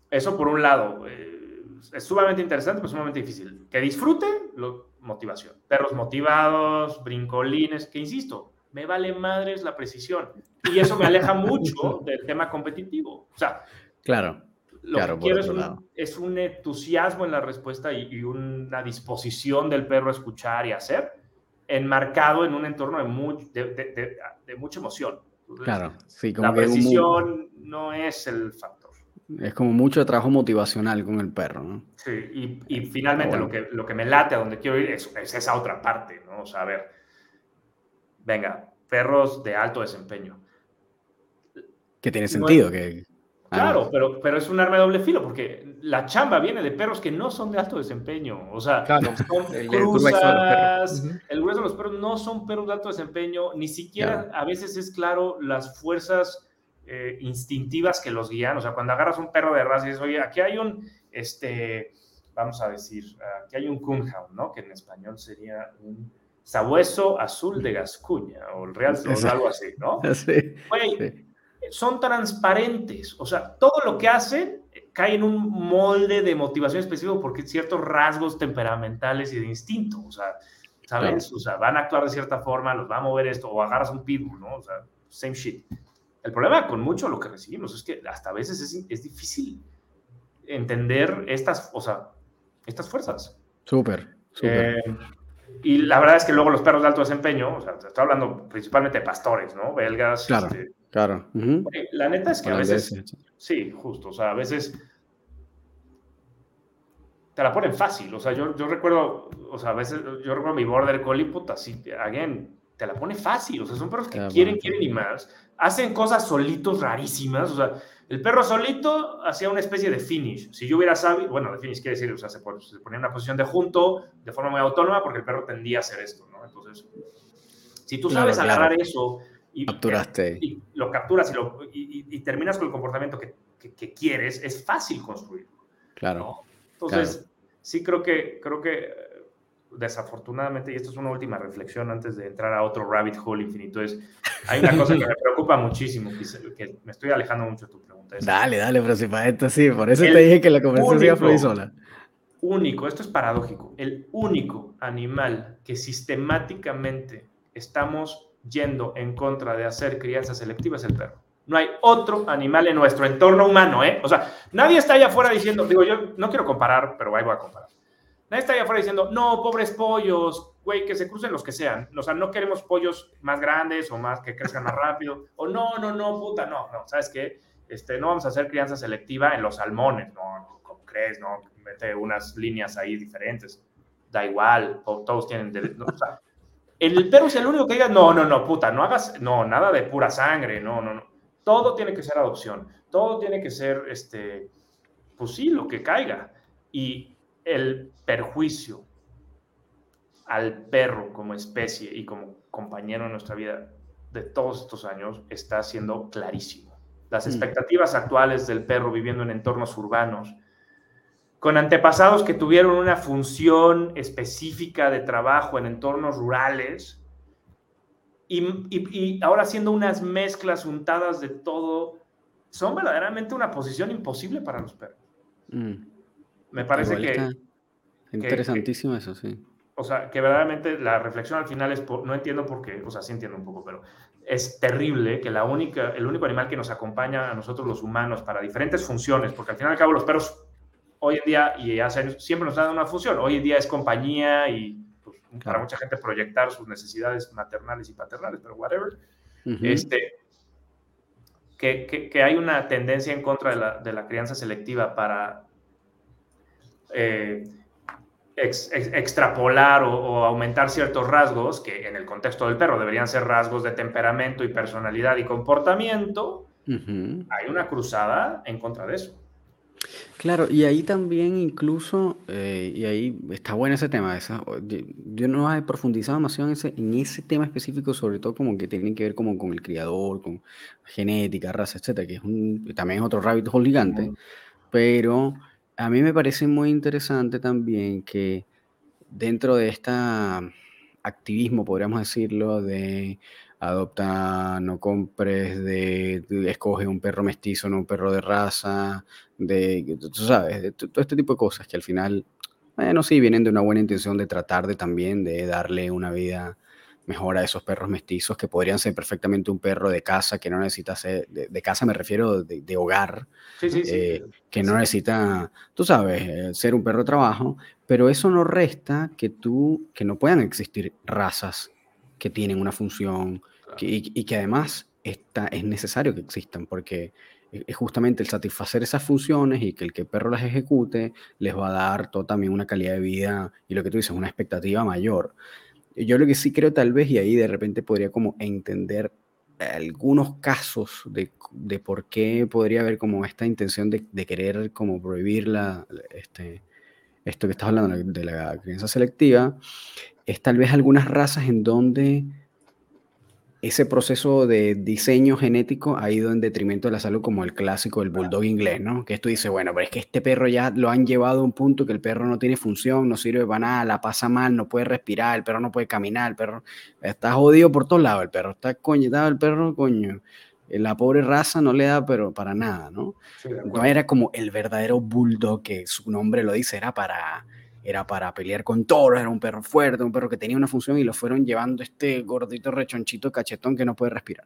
eso por un lado, eh, es sumamente interesante, pero sumamente difícil. Que disfruten, lo, motivación. Perros motivados, brincolines, que insisto, me vale madres la precisión. Y eso me aleja mucho del tema competitivo. O sea, claro, lo que quiero es un, entusiasmo en la respuesta y, una disposición del perro a escuchar y hacer, enmarcado en un entorno de, de, mucha emoción. Claro, sí, como la precisión no es el factor. Es como mucho trabajo motivacional con el perro, ¿no? Sí, y, finalmente lo, que, lo que me late a donde quiero ir es, es, esa otra parte, ¿no? O sea, a ver, venga, perros de alto desempeño. Que tiene sentido, que... Claro, pero, pero es un arma de doble filo, porque la chamba viene de perros que no son de alto desempeño. O sea, son el, cruzas, el grueso de los perros no son perros de alto desempeño, ni siquiera a veces es claro las fuerzas eh, instintivas que los guían. O sea, cuando agarras un perro de raza y dices, oye, aquí hay un, este, vamos a decir, aquí hay un Coonhound, ¿no? Que en español sería un sabueso azul de Gascuña o el Real o algo así, ¿no? Sí, son transparentes. O sea, todo lo que hacen cae en un molde de motivación específico porque ciertos rasgos temperamentales y de instinto. O sea, ¿sabes? O sea, van a actuar de cierta forma, los va a mover esto, o agarras un pitbull, ¿no? O sea, same shit. El problema con mucho lo que recibimos es que hasta a veces es, es difícil entender estas, o sea, estas fuerzas. Súper, súper. Eh, y la verdad es que luego los perros de alto desempeño, o sea, estoy hablando principalmente de pastores, ¿no? Belgas. Claro, este, claro. La neta es que a veces, sí, justo, o sea, a veces te la ponen fácil, o sea, yo, yo recuerdo, o sea, a veces yo recuerdo mi border collie, puta, así, again, te la pone fácil, o sea, son perros que quieren, quieren y más, hacen cosas solitos rarísimas, o sea, el perro solito hacía una especie de finish. Si yo hubiera sabido, bueno, de finish quiere decir, o sea, se, ponía en una posición de junto de forma muy autónoma porque el perro tendía a hacer esto, ¿no? Entonces, si tú sabes agarrar eso y, Capturaste. y, lo capturas y, lo, y, terminas con el comportamiento que, que, quieres, es fácil construirlo. Claro. Entonces, sí creo que, creo que desafortunadamente, y esto es una última reflexión antes de entrar a otro rabbit hole infinito, es, hay una cosa que me preocupa muchísimo, que, me estoy alejando mucho de tu pregunta. dale, dale, pero si para esto sí, por eso te dije que la conversación a sola. Único, esto es paradójico, el único animal que sistemáticamente estamos yendo en contra de hacer crianza selectiva es el perro. No hay otro animal en nuestro entorno humano, ¿eh? O sea, nadie está allá afuera diciendo, digo, yo no quiero comparar, pero ahí voy a comparar Nadie está allá afuera diciendo, no, pobres pollos, güey, que se crucen los que sean. O sea, no queremos pollos más grandes o más que crezcan más rápido. O no, no, no, puta, no, no. ¿Sabes qué? Este, no vamos a hacer crianza selectiva en los salmones, no, no ¿cómo crees? No, mete unas líneas ahí diferentes. Da igual, todos tienen derecho. o sea, el perro es el único que diga, no, no, no, puta, no hagas, no, nada de pura sangre, no, no, no. Todo tiene que ser adopción, todo tiene que ser, este, pues sí, lo que caiga. Y el perjuicio al perro como especie y como compañero en nuestra vida de todos estos años está siendo clarísimo. Las mm. expectativas actuales del perro viviendo en entornos urbanos, con antepasados que tuvieron una función específica de trabajo en entornos rurales, y, ahora haciendo unas mezclas untadas de todo, son verdaderamente una posición imposible para los perros. Mm. Me parece que... Interesantísimo eso, sí. O sea, que verdaderamente la reflexión al final es, no entiendo por qué, o sea, sí entiendo un poco, pero es terrible que la única, el único animal que nos acompaña a nosotros los humanos para diferentes funciones, porque al final y al cabo los perros hoy en día y hace siempre nos dan una función, hoy en día es compañía y pues, para mucha gente proyectar sus necesidades maternales y paternales, pero whatever, este, que, que, hay una tendencia en contra de la, de la crianza selectiva para eh, extrapolar o, aumentar ciertos rasgos que en el contexto del perro deberían ser rasgos de temperamento y personalidad y comportamiento, hay una cruzada en contra de eso. Claro, y ahí también incluso, eh, y ahí está bueno ese tema, esa, yo, no he profundizado demasiado en ese, en ese tema específico, sobre todo como que tiene que ver como con el criador, con genética, raza, etcétera, que es un, también es otro rabbit hole gigante, pero a mí me parece muy interesante también que dentro de este activismo, podríamos decirlo, de adopta, no compres, de, escoge un perro mestizo, no un perro de raza, de, tú sabes, todo este tipo de cosas que al final bueno, sí, vienen de una buena intención de tratar de también de darle una vida mejor a esos perros mestizos que podrían ser perfectamente un perro de casa que no necesita ser, de, casa me refiero de, hogar, eh, que no necesita, tú sabes, eh, ser un perro de trabajo, pero eso no resta que tú, que no puedan existir razas que tienen una función y, que además está, es necesario que existan porque es justamente el satisfacer esas funciones y que el que el perro las ejecute les va a dar todo, también una calidad de vida y lo que tú dices, una expectativa mayor. Yo lo que sí creo tal vez, y ahí de repente podría como entender algunos casos de, de por qué podría haber como esta intención de, de querer como prohibir la, este, esto que estás hablando de la crianza selectiva, es tal vez algunas razas en donde ese proceso de diseño genético ha ido en detrimento de la salud, como el clásico del bulldog inglés, ¿no? Que esto dice, bueno, pero es que este perro ya lo han llevado a un punto que el perro no tiene función, no sirve para nada, la pasa mal, no puede respirar, el perro no puede caminar, el perro está jodido por todos lados, el perro está coñetado, el perro, coño. Eh, la pobre raza no le da, pero para nada, ¿no? no era como el verdadero bulldog, que su nombre lo dice, era para era para pelear con toros, era un perro fuerte, un perro que tenía una función y lo fueron llevando este gordito rechonchito cachetón que no puede respirar.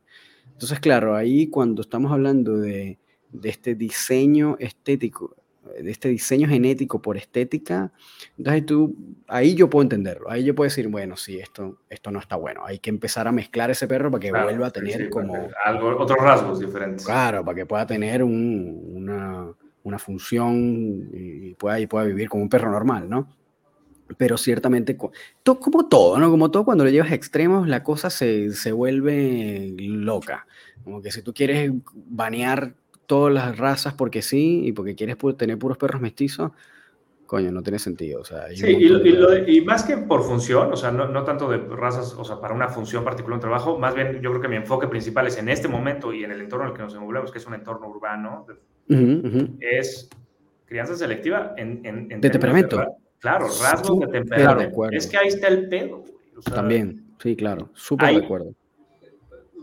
Entonces, claro, ahí cuando estamos hablando de, de este diseño estético, de este diseño genético por estética, entonces tú, ahí yo puedo entenderlo, ahí yo puedo decir, bueno, sí, esto, esto no está bueno, hay que empezar a mezclar ese perro para que vuelva a tener como... Algo, otros rasgos diferentes. Claro, para que pueda tener un, una, una función y pueda, y pueda vivir como un perro normal, ¿no? Pero ciertamente, como todo, ¿no? Como todo, cuando lo llevas a extremos, la cosa se, se vuelve loca. Como que si tú quieres banear todas las razas porque sí y porque quieres tener puros perros mestizos, coño, no tiene sentido. O sea, sí, y, y, más que por función, o sea, no, no, tanto de razas, o sea, para una función particular, un trabajo, más bien yo creo que mi enfoque principal es en este momento y en el entorno en el que nos envolvemos, que es un entorno urbano, es crianza selectiva en, en, de temperamento. claro, rasgos de temperamento. Es que ahí está el pedo. También, sí, claro, súper de acuerdo.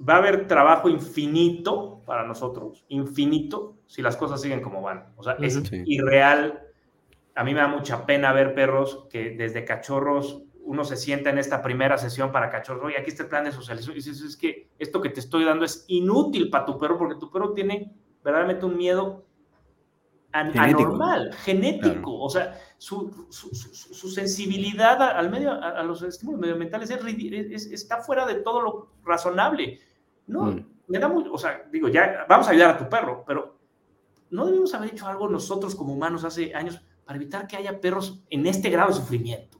Va a haber trabajo infinito para nosotros, infinito, si las cosas siguen como van. O sea, es irreal a mí me da mucha pena ver perros que desde cachorros uno se sienta en esta primera sesión para cachorros, y aquí está el plan de socialización, y dices, es que esto que te estoy dando es inútil para tu perro, porque tu perro tiene verdaderamente un miedo anormal, genético, o sea, su, sensibilidad al medio, a, los estímulos medioambientales es, está fuera de todo lo razonable. No, mm. me da mucho, o sea, digo, ya vamos a ayudar a tu perro, pero no debemos haber hecho algo nosotros como humanos hace años para evitar que haya perros en este grado de sufrimiento.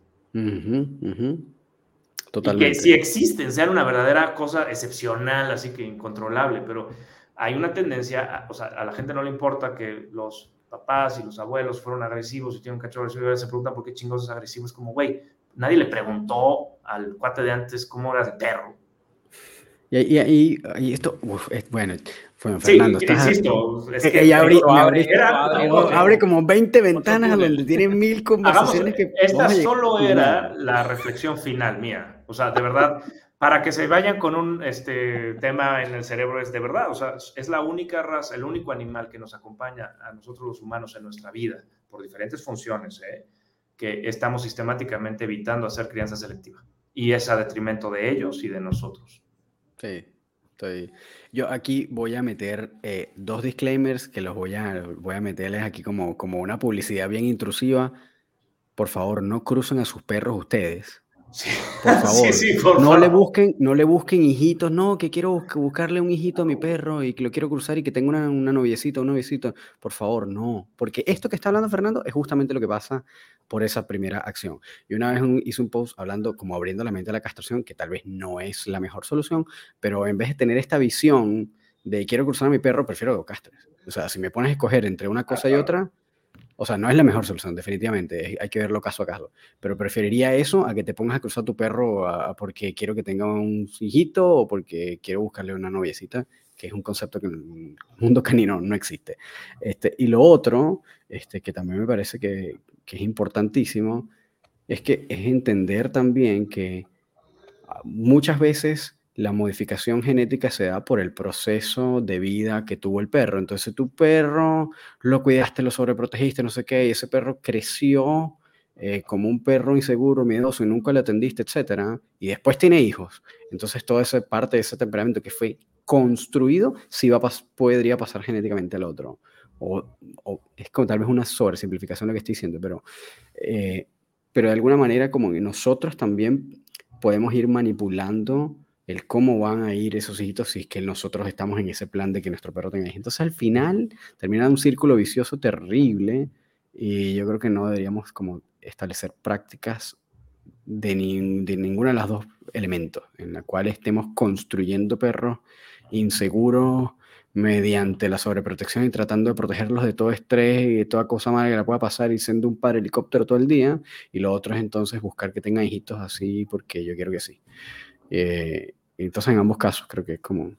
Totalmente. Y que si existen, sean una verdadera cosa excepcional, así que incontrolable, pero hay una tendencia, o sea, a la gente no le importa que los papás y los abuelos fueron agresivos y tienen un cachorro agresivo y se preguntan por qué chingosos es agresivo. Es como, güey, nadie le preguntó al cuate de antes cómo era de perro. Y, y, y esto, bueno, Fernando, sí, insisto, es que abre, como 20 ventanas donde tiene mil conversaciones que... Esta solo era la reflexión final mía. O sea, de verdad, para que se vayan con un este, tema en el cerebro es de verdad. O sea, es la única raza, el único animal que nos acompaña a nosotros los humanos en nuestra vida por diferentes funciones, ¿eh? que estamos sistemáticamente evitando hacer crianza selectiva. Y es a detrimento de ellos y de nosotros. Sí, estoy... Yo aquí voy a meter eh, dos disclaimers que los voy a, voy a meterles aquí como, como una publicidad bien intrusiva. Por favor, no crucen a sus perros ustedes. Por favor, no, Le busquen, no le busquen hijitos, no, que quiero buscarle un hijito a mi perro y que lo quiero cruzar y que tenga una, una noviecita, un noviecito. Por favor, no, porque esto que está hablando Fernando es justamente lo que pasa por esa primera acción. Y una vez hice un post hablando, como abriendo la mente a la castración, que tal vez no es la mejor solución, pero en vez de tener esta visión de quiero cruzar a mi perro, prefiero que castres. O sea, si me pones a escoger entre una cosa y otra, o sea, no es la mejor solución, definitivamente. Hay que verlo caso a caso. Pero preferiría eso a que te pongas a cruzar tu perro porque quiero que tenga un hijito o porque quiero buscarle una noviecita, que es un concepto que en el mundo canino no existe. Este, y lo otro, este, que también me parece que, que es importantísimo, es que es entender también que ah, muchas veces la modificación genética se da por el proceso de vida que tuvo el perro. Entonces tu perro lo cuidaste, lo sobreprotegiste, no sé qué, y ese perro creció eh, como un perro inseguro, miedoso y nunca le atendiste, etcétera, y después tiene hijos, entonces toda esa parte de ese temperamento que fue construido, sí va podría pasar genéticamente al otro. O, es como tal vez una sobresimplificación lo que estoy diciendo, pero, eh, pero de alguna manera como nosotros también podemos ir manipulando el cómo van a ir esos hijitos si es que nosotros estamos en ese plan de que nuestro perro tenga hijos. Entonces al final termina un círculo vicioso terrible y yo creo que no deberíamos como establecer prácticas de, de ninguno de los dos elementos, en la cual estemos construyendo perros inseguros mediante la sobreprotección y tratando de protegerlos de todo estrés y de toda cosa mala que le pueda pasar y siendo un padre helicóptero todo el día. Y lo otro es entonces buscar que tengan hijitos así porque yo quiero que sí. Eh, entonces en ambos casos creo que es como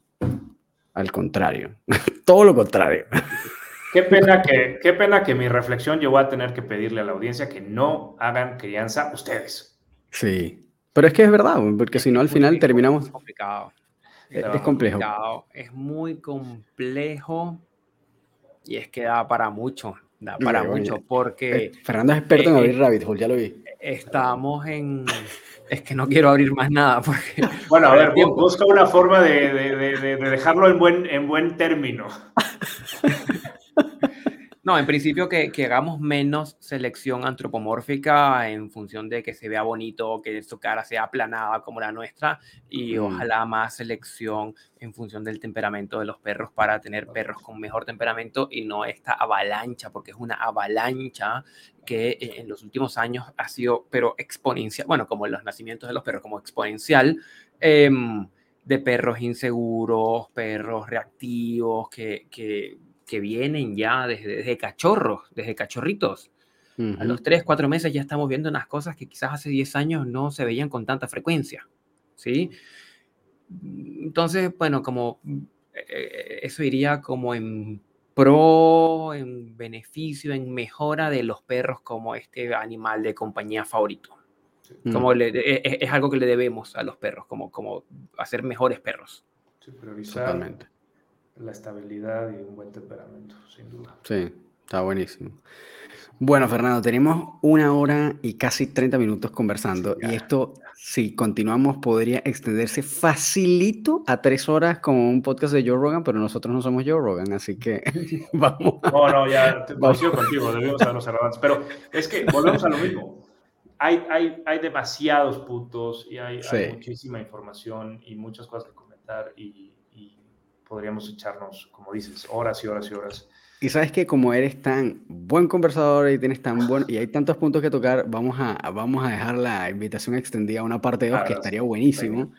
al contrario, todo lo contrario. Qué pena, que, qué pena que mi reflexión yo voy a tener que pedirle a la audiencia que no hagan crianza ustedes. Sí, pero es que es verdad, porque si no al final terminamos... Es complicado. Es, complejo. Es muy complejo y es que da para mucho, da para mucho, porque... Eh, Fernando es experto en eh, abrir rabbit hole, ya lo vi. Estamos en... Es que no quiero abrir más nada porque... Bueno, a ver, busca una forma de, de, de, de dejarlo en buen, en buen término. No, en principio que, que, hagamos menos selección antropomórfica en función de que se vea bonito, que su cara sea aplanada como la nuestra y mm. ojalá más selección en función del temperamento de los perros para tener perros con mejor temperamento y no esta avalancha, porque es una avalancha que eh, en los últimos años ha sido, pero exponencial, bueno, como en los nacimientos de los perros, como exponencial. Em, de perros inseguros, perros reactivos, que, que que vienen ya desde, cachorros, desde cachorritos. A los 3, 4 meses ya estamos viendo unas cosas que quizás hace 10 años no se veían con tanta frecuencia. ¿sí? Entonces, bueno, como eh, eso iría como en pro, en beneficio, en mejora de los perros como este animal de compañía favorito. Como e, e, es, algo que le debemos a los perros, como, como hacer mejores perros. Sí, priorizar, Totalmente la estabilidad y un buen temperamento, sin duda. Sí, está buenísimo. Bueno, Fernando, tenemos una hora y casi 30 minutos conversando y esto, si continuamos, podría extenderse facilito a tres horas como un podcast de Joe Rogan, pero nosotros no somos Joe Rogan, así que vamos. No, no, ya te contigo, debemos habernos cerrado pero es que volvemos a lo mismo. Hay, hay, hay demasiados puntos y hay, hay muchísima información y muchas cosas que comentar y podríamos echarnos, como dices, horas y horas y horas. Y sabes que como eres tan buen conversador y tienes tan buen y hay tantos puntos que tocar, vamos a, vamos a dejar la invitación extendida a una parte 2 que estaría buenísimo.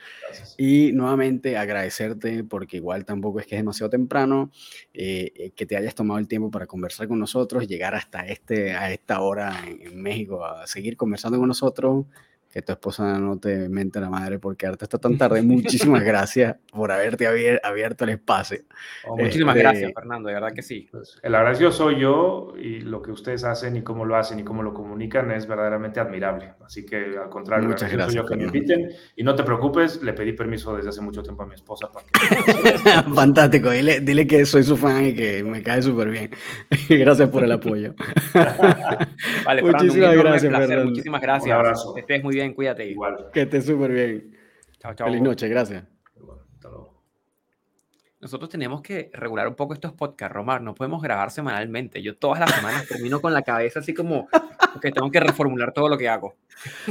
Y nuevamente agradecerte porque igual tampoco es que es demasiado temprano, eh, eh, que te hayas tomado el tiempo para conversar con nosotros, llegar hasta este, a esta hora en México a seguir conversando con nosotros que tu esposa no te mente la madre por quedarte hasta tan tarde. Muchísimas gracias por haberte abierto el espacio. Oh, muchísimas este, gracias, Fernando, de verdad que sí. Pues, el agradecido soy yo y lo que ustedes hacen y cómo lo hacen y cómo lo comunican es verdaderamente admirable. Así que al contrario, muchas gracias. Yo que me inviten y no te preocupes, le pedí permiso desde hace mucho tiempo a mi esposa para que... Fantástico, dile, dile, que soy su fan y que me cae súper bien. gracias por el apoyo. vale, muchísimas gracias, Fernando. Muchísimas gracias. Un abrazo. estés muy bien cuídate. Igual. Que estés súper bien. Chao, chao. Feliz noche, gracias. Nosotros tenemos que regular un poco estos podcasts, Romar. No podemos grabar semanalmente. Yo todas las semanas termino con la cabeza así como que tengo que reformular todo lo que hago.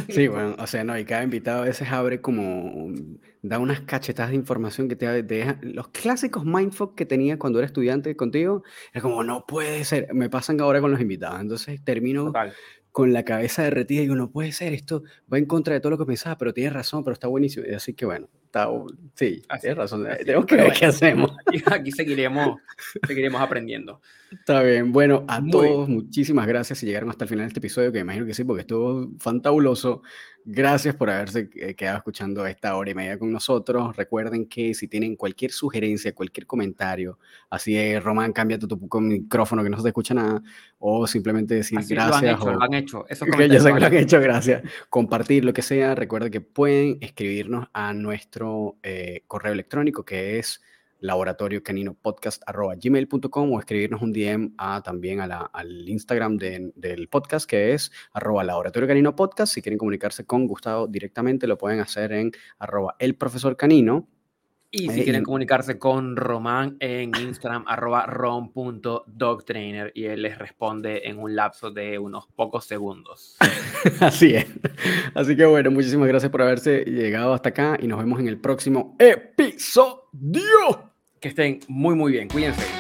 Sí, bueno, o sea, no, y cada invitado a veces abre como, da unas cachetadas de información que te, deja. Los clásicos mindfuck que tenía cuando era estudiante contigo, es como, no puede ser. Me pasan ahora con los invitados. Entonces termino Total con la cabeza derretida y digo, no puede ser, esto va en contra de todo lo que pensaba, pero tienes razón, pero está buenísimo. Así que bueno, está, sí, tienes razón. Tenemos que ver qué hacemos. Aquí, seguiremos, seguiremos aprendiendo. Está bien. Bueno, a todos, muchísimas gracias si llegaron hasta el final de este episodio, que imagino que sí, porque estuvo fantabuloso. Gracias por haberse eh, quedado escuchando esta hora y media con nosotros. Recuerden que si tienen cualquier sugerencia, cualquier comentario, así es, Román, cambia tu, micrófono que no se te escucha nada, o simplemente decir gracias. Lo han hecho, Eso ya sé que lo han hecho, gracias. Compartir lo que sea. Recuerden que pueden escribirnos a nuestro eh, correo electrónico que es laboratorio canino podcast gmail.com o escribirnos un DM a, también al Instagram del podcast que es arroba laboratorio canino podcast. Si quieren comunicarse con Gustavo directamente lo pueden hacer en arroba el profesor canino. Y si quieren comunicarse con Román en Instagram, arroba rom.dogtrainer y él les responde en un lapso de unos pocos segundos. Así es. Así que bueno, muchísimas gracias por haberse llegado hasta acá y nos vemos en el próximo episodio. Que estén muy, muy bien. Cuídense.